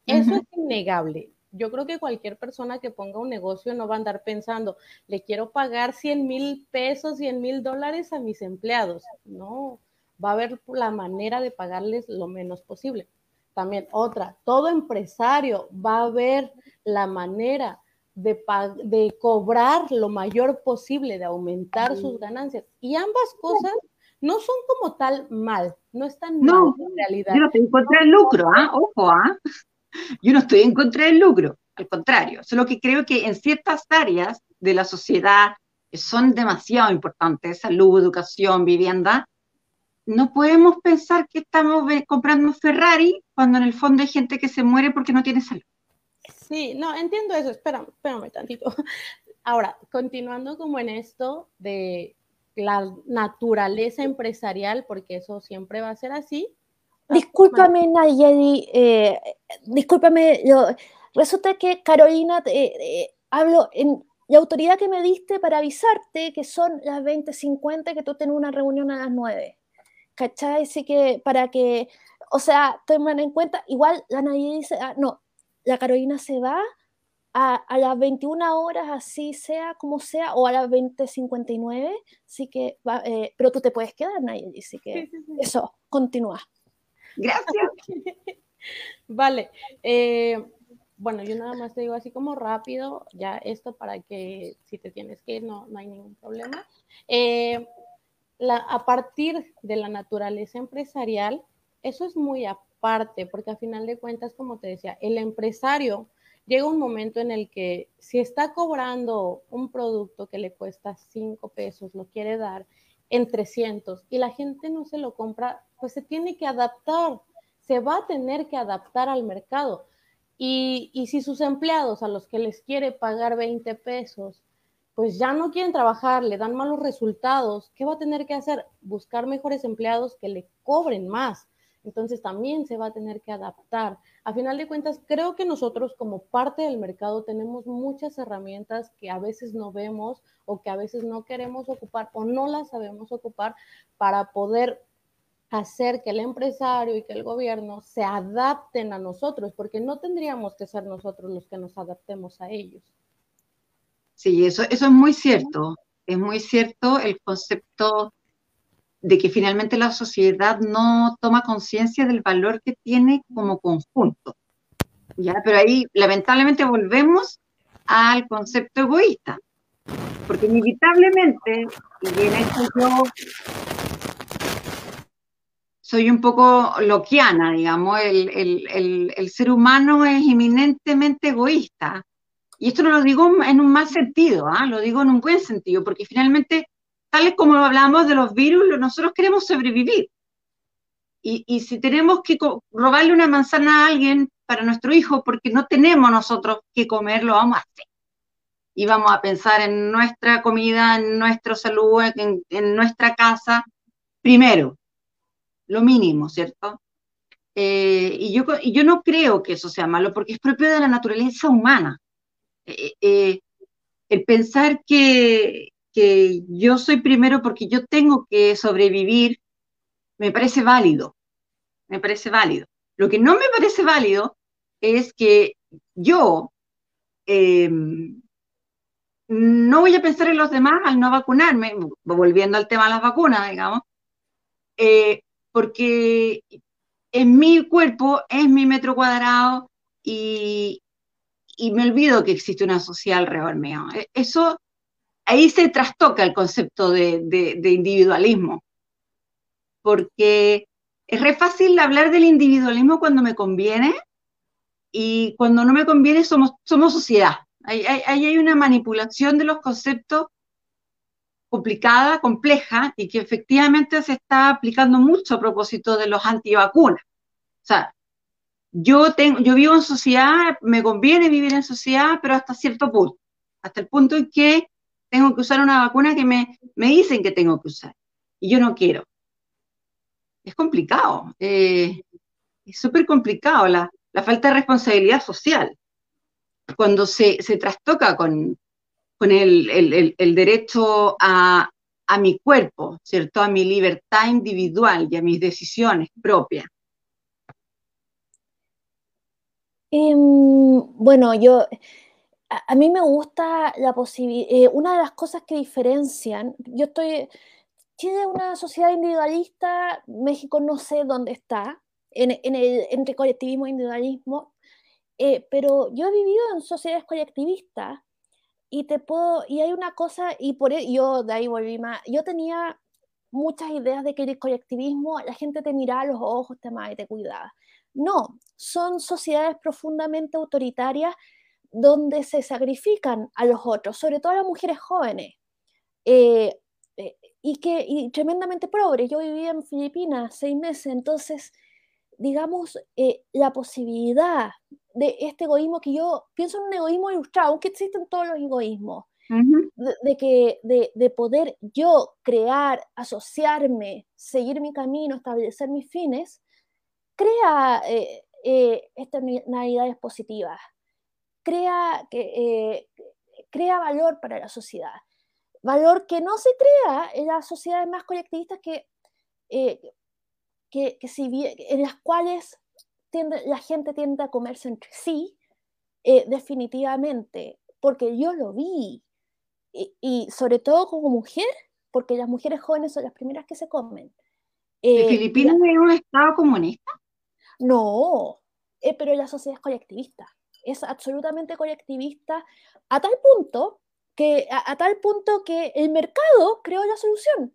Eso es innegable. Yo creo que cualquier persona que ponga un negocio no va a andar pensando, le quiero pagar 100 mil pesos, 100 mil dólares a mis empleados. No, va a haber la manera de pagarles lo menos posible. También otra, todo empresario va a ver la manera de, de cobrar lo mayor posible, de aumentar sus ganancias. Y ambas cosas no son como tal mal, no están no, mal en realidad. Yo no estoy en contra del lucro, ¿ah? ojo, ¿ah? yo no estoy en contra del lucro, al contrario, solo que creo que en ciertas áreas de la sociedad que son demasiado importantes, salud, educación, vivienda, no podemos pensar que estamos comprando Ferrari cuando en el fondo hay gente que se muere porque no tiene salud. Sí, no, entiendo eso, espérame, espérame tantito. Ahora, continuando como en esto de la naturaleza empresarial, porque eso siempre va a ser así. Ah, discúlpame, Nayeli, eh, discúlpame, resulta que Carolina, eh, eh, hablo en la autoridad que me diste para avisarte que son las 20.50 que tú tienes una reunión a las 9. ¿Cachai? Así que para que, o sea, tomen en cuenta, igual la Nayeli dice, ah, no, la Carolina se va a, las 21 horas, así sea como sea, o a las 20.59, así que, eh, pero tú te puedes quedar, Nayeli, así que eso, continúa. Gracias. vale. Eh, bueno, yo nada más te digo así como rápido, ya esto para que si te tienes que ir no, no hay ningún problema. Eh, la, a partir de la naturaleza empresarial, eso es muy aparte, porque a final de cuentas, como te decía, el empresario llega un momento en el que si está cobrando un producto que le cuesta 5 pesos, lo quiere dar en 300 y la gente no se lo compra, pues se tiene que adaptar, se va a tener que adaptar al mercado. Y, y si sus empleados a los que les quiere pagar 20 pesos, pues ya no quieren trabajar, le dan malos resultados, ¿qué va a tener que hacer? Buscar mejores empleados que le cobren más. Entonces también se va a tener que adaptar a final de cuentas, creo que nosotros como parte del mercado tenemos muchas herramientas que a veces no vemos o que a veces no queremos ocupar o no las sabemos ocupar para poder hacer que el empresario y que el gobierno se adapten a nosotros, porque no tendríamos que ser nosotros los que nos adaptemos a ellos. Sí, eso, eso es muy cierto. Es muy cierto el concepto de que finalmente la sociedad no toma conciencia del valor que tiene como conjunto. ¿ya? Pero ahí lamentablemente volvemos al concepto egoísta, porque inevitablemente, y en esto yo soy un poco loquiana, digamos, el, el, el ser humano es eminentemente egoísta. Y esto no lo digo en un mal sentido, ¿ah? lo digo en un buen sentido, porque finalmente tales como hablamos de los virus, nosotros queremos sobrevivir. Y, si tenemos que robarle una manzana a alguien para nuestro hijo porque no tenemos nosotros que comer, lo vamos a hacer. Y vamos a pensar en nuestra comida, en nuestra salud, en, nuestra casa, primero, lo mínimo, ¿cierto? Eh, y, yo, yo no creo que eso sea malo porque es propio de la naturaleza humana. Eh, eh, el pensar que, que yo soy primero porque yo tengo que sobrevivir, me parece válido, me parece válido. Lo que no me parece válido es que yo em, no voy a pensar en los demás al no vacunarme, volviendo al tema de las vacunas, digamos, eh, porque en mi cuerpo, es mi metro cuadrado y, y me olvido que existe una sociedad alrededor mío. Eso ahí se trastoca el concepto de, individualismo, porque es re fácil hablar del individualismo cuando me conviene y cuando no me conviene somos, somos sociedad. Ahí hay, una manipulación de los conceptos complicada, compleja y que efectivamente se está aplicando mucho a propósito de los antivacunas. O sea, yo, tengo, yo vivo en sociedad, me conviene vivir en sociedad, pero hasta cierto punto, hasta el punto en que tengo que usar una vacuna que me, me dicen que tengo que usar y yo no quiero. es complicado, eh, es súper complicado la, falta de responsabilidad social. Cuando se, trastoca con, el, derecho a, mi cuerpo, ¿cierto? A mi libertad individual y a mis decisiones propias. Em, bueno, yo, a, mí me gusta la posibilidad, eh, una de las cosas que diferencian, yo estoy, es una sociedad individualista, México no sé dónde está, en, el, entre colectivismo e individualismo, eh, pero yo he vivido en sociedades colectivistas y te puedo, y hay una cosa, y por ello yo de ahí volví más, yo tenía muchas ideas de que el colectivismo, la gente te miraba a los ojos, te amaba y te cuidaba. No, son sociedades profundamente autoritarias donde se sacrifican a los otros, sobre todo a las mujeres jóvenes. Eh, eh, y que y tremendamente progres. Yo vivía en Filipinas seis meses, entonces, digamos, eh, la posibilidad de este egoísmo que yo pienso en un egoísmo ilustrado, aunque existen todos los egoísmos, de, que, de, poder yo crear, asociarme, seguir mi camino, establecer mis fines, crea eh, externalidades positivas, crea, que, crea valor para la sociedad valor que no se crea en las sociedades más colectivistas que, eh, que, si en las cuales la gente tiende a comerse entre sí, eh, definitivamente, porque yo lo vi, y, sobre todo como mujer, porque las mujeres jóvenes son las primeras que se comen. Eh, ¿Filipinas es un estado comunista? No, pero la sociedad es colectivista, es absolutamente colectivista, a tal punto que a, tal punto que el mercado creó la solución.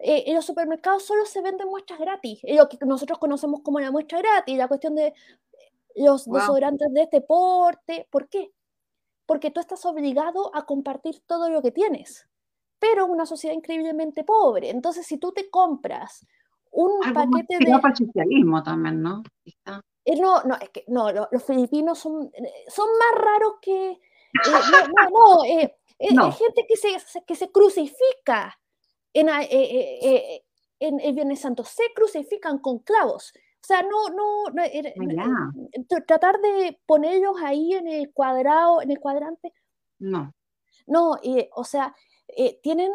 Eh, en los supermercados solo se venden muestras gratis, lo que nosotros conocemos como la muestra gratis, la cuestión de los desodorantes de este porte. ¿Por qué? Porque tú estás obligado a compartir todo lo que tienes, pero es una sociedad increíblemente pobre. Entonces, si tú te compras un paquete de... socialismo también, ¿no? Eh, no, no, es que no, los, filipinos son, son más raros que... Eh, no, no, no hay gente que se, que se crucifica en, eh, eh, eh, en, el Viernes Santo, se crucifican con clavos. O sea, no, no, tratar de ponerlos ahí en el cuadrado, en el cuadrante. No. No, o sea, tienen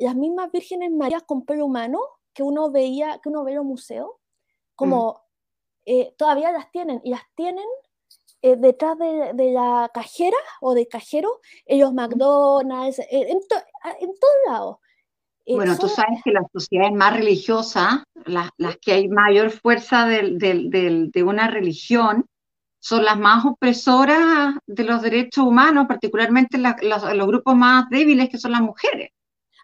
las mismas vírgenes Marías con pelo humano que uno veía, que uno ve en los museos, como mm. Todavía las tienen, y las tienen eh, detrás de, la cajera o de cajero, en los McDonald's, eh, en, en todos lados. Eh, bueno, tú sabes que las sociedades más religiosas, las, las que hay mayor fuerza de una religión, son las más opresoras de los derechos humanos, particularmente los, grupos más débiles que son las mujeres.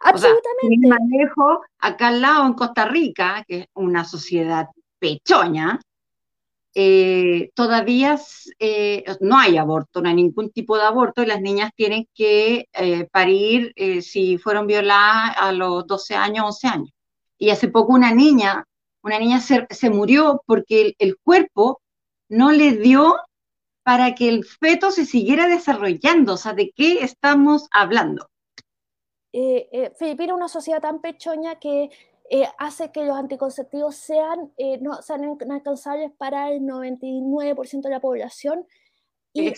Absolutamente. manejo acá al lado en Costa Rica, que es una sociedad pechoña, eh, todavía eh, no hay aborto, no hay ningún tipo de aborto y las niñas tienen que eh, parir si fueron violadas a los 12 años, 11 años. Y hace poco una niña, una niña se, murió porque el, cuerpo no le dio para que el feto se siguiera desarrollando. O sea, ¿de qué estamos hablando? Filipina es una sociedad tan pechoña que eh, hace que los anticonceptivos sean, eh, no, sean inalcanzables para el 99% de la población. Y,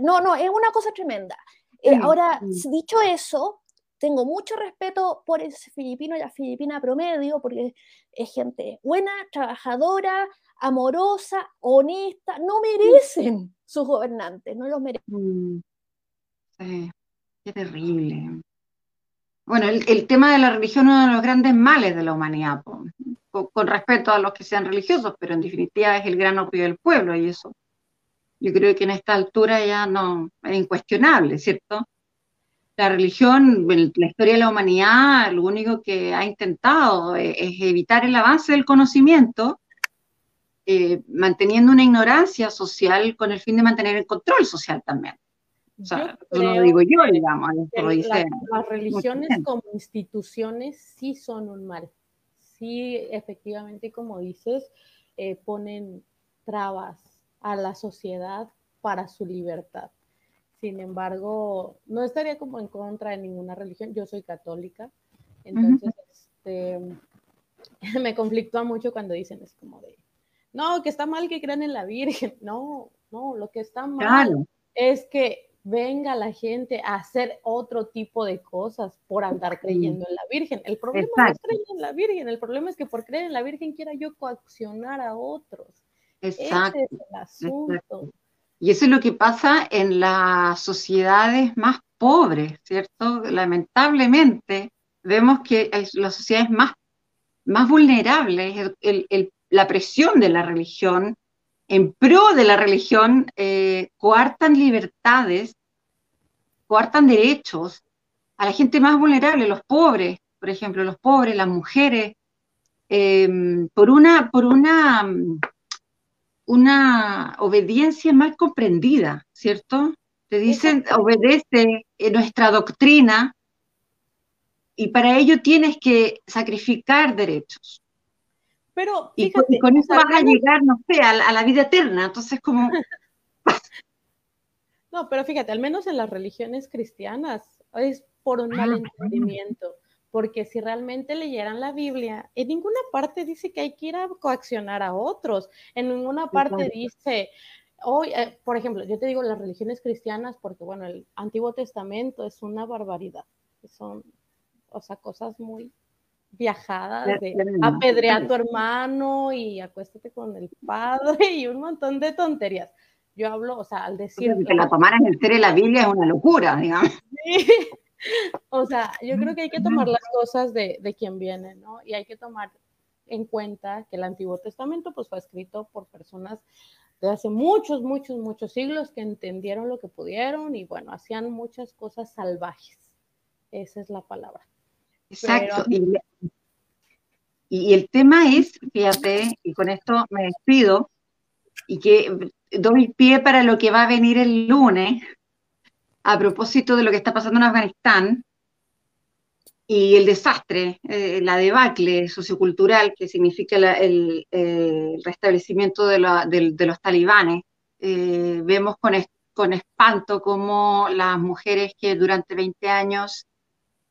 no, no, es una cosa tremenda. Eh, ahora, dicho eso, tengo mucho respeto por el filipino y la filipina promedio, porque es gente buena, trabajadora, amorosa, honesta, no merecen sus gobernantes, no los merecen. Mm. Sí, qué terrible. Bueno, el, tema de la religión es uno de los grandes males de la humanidad, con, respeto a los que sean religiosos, pero en definitiva es el gran opio del pueblo y eso yo creo que en esta altura ya no es incuestionable, ¿cierto? La religión, la historia de la humanidad, lo único que ha intentado es, evitar el avance del conocimiento, eh, manteniendo una ignorancia social con el fin de mantener el control social también. O sea, lo digo yo, digamos, las religiones como instituciones sí son un mal. Sí, efectivamente, como dices, eh, ponen trabas a la sociedad para su libertad. Sin embargo, no estaría como en contra de ninguna religión. Yo soy católica, entonces, este, me conflictúa mucho cuando dicen, es como de, no, que está mal que crean en la Virgen. No, no, lo que está mal es que venga la gente a hacer otro tipo de cosas por andar creyendo en la Virgen. El problema no es creer en la Virgen, el problema es que por creer en la Virgen quiera yo coaccionar a otros. Exacto. Ese es el asunto. Y eso es lo que pasa en las sociedades más pobres, ¿cierto? Lamentablemente vemos que las sociedades más, más vulnerables, la presión de la religión, en pro de la religión, eh, coartan libertades, coartan derechos a la gente más vulnerable, los pobres, por ejemplo, los pobres, las mujeres, em, por una, por una, una obediencia mal comprendida, ¿cierto? Te dicen, obedece nuestra doctrina y para ello tienes que sacrificar derechos. Pero y, con, eso vas a llegar, no sé, a, la vida eterna. Entonces, como. no, pero fíjate, al menos en las religiones cristianas es por un mal entendimiento. Porque si realmente leyeran la Biblia, en ninguna parte dice que hay que ir a coaccionar a otros. En ninguna parte dice, hoy, eh, por ejemplo, yo te digo las religiones cristianas porque, bueno, el Antiguo Testamento es una barbaridad. Son, o sea, cosas muy viajadas de apedrear a tu hermano y acuéstate con el padre y un montón de tonterías. Yo hablo, o sea, al decir... Que la tomaran en serio la Biblia es una locura, digamos. O sea, yo creo que hay que tomar las cosas de, de quien viene, ¿no? Y hay que tomar en cuenta que el Antiguo Testamento pues fue escrito por personas de hace muchos, muchos, muchos siglos que entendieron lo que pudieron y bueno, hacían muchas cosas salvajes. Esa es la palabra. Exacto. Y, el tema es, fíjate, y con esto me despido, y que doy pie para lo que va a venir el lunes, a propósito de lo que está pasando en Afganistán y el desastre, eh, la debacle sociocultural que significa el, restablecimiento de, los talibanes. Eh, vemos con, con espanto cómo las mujeres que durante 20 años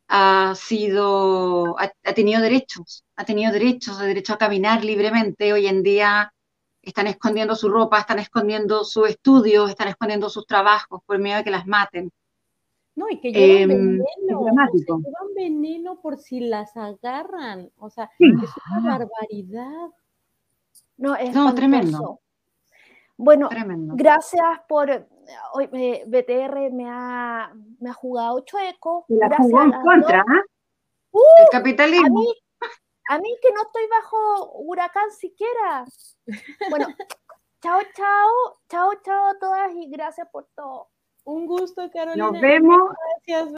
ha sido, ha, tenido derechos, ha tenido derechos, el derecho a caminar libremente. Hoy en día están escondiendo su ropa, están escondiendo su estudio, están escondiendo sus trabajos por miedo de que las maten. No, y que llevan em, veneno, llevan veneno por si las agarran. O sea, es una barbaridad. No, es no, tremendo. Bueno, gracias por hoy BTR me ha, me ha jugado chueco. La jugó en contra, ¿ah? uh, El capitalismo. A mí, que no estoy bajo huracán siquiera. Bueno, chao, chao, chao, chao a todas y gracias por todo. Un gusto, Carolina. Nos vemos. Gracias.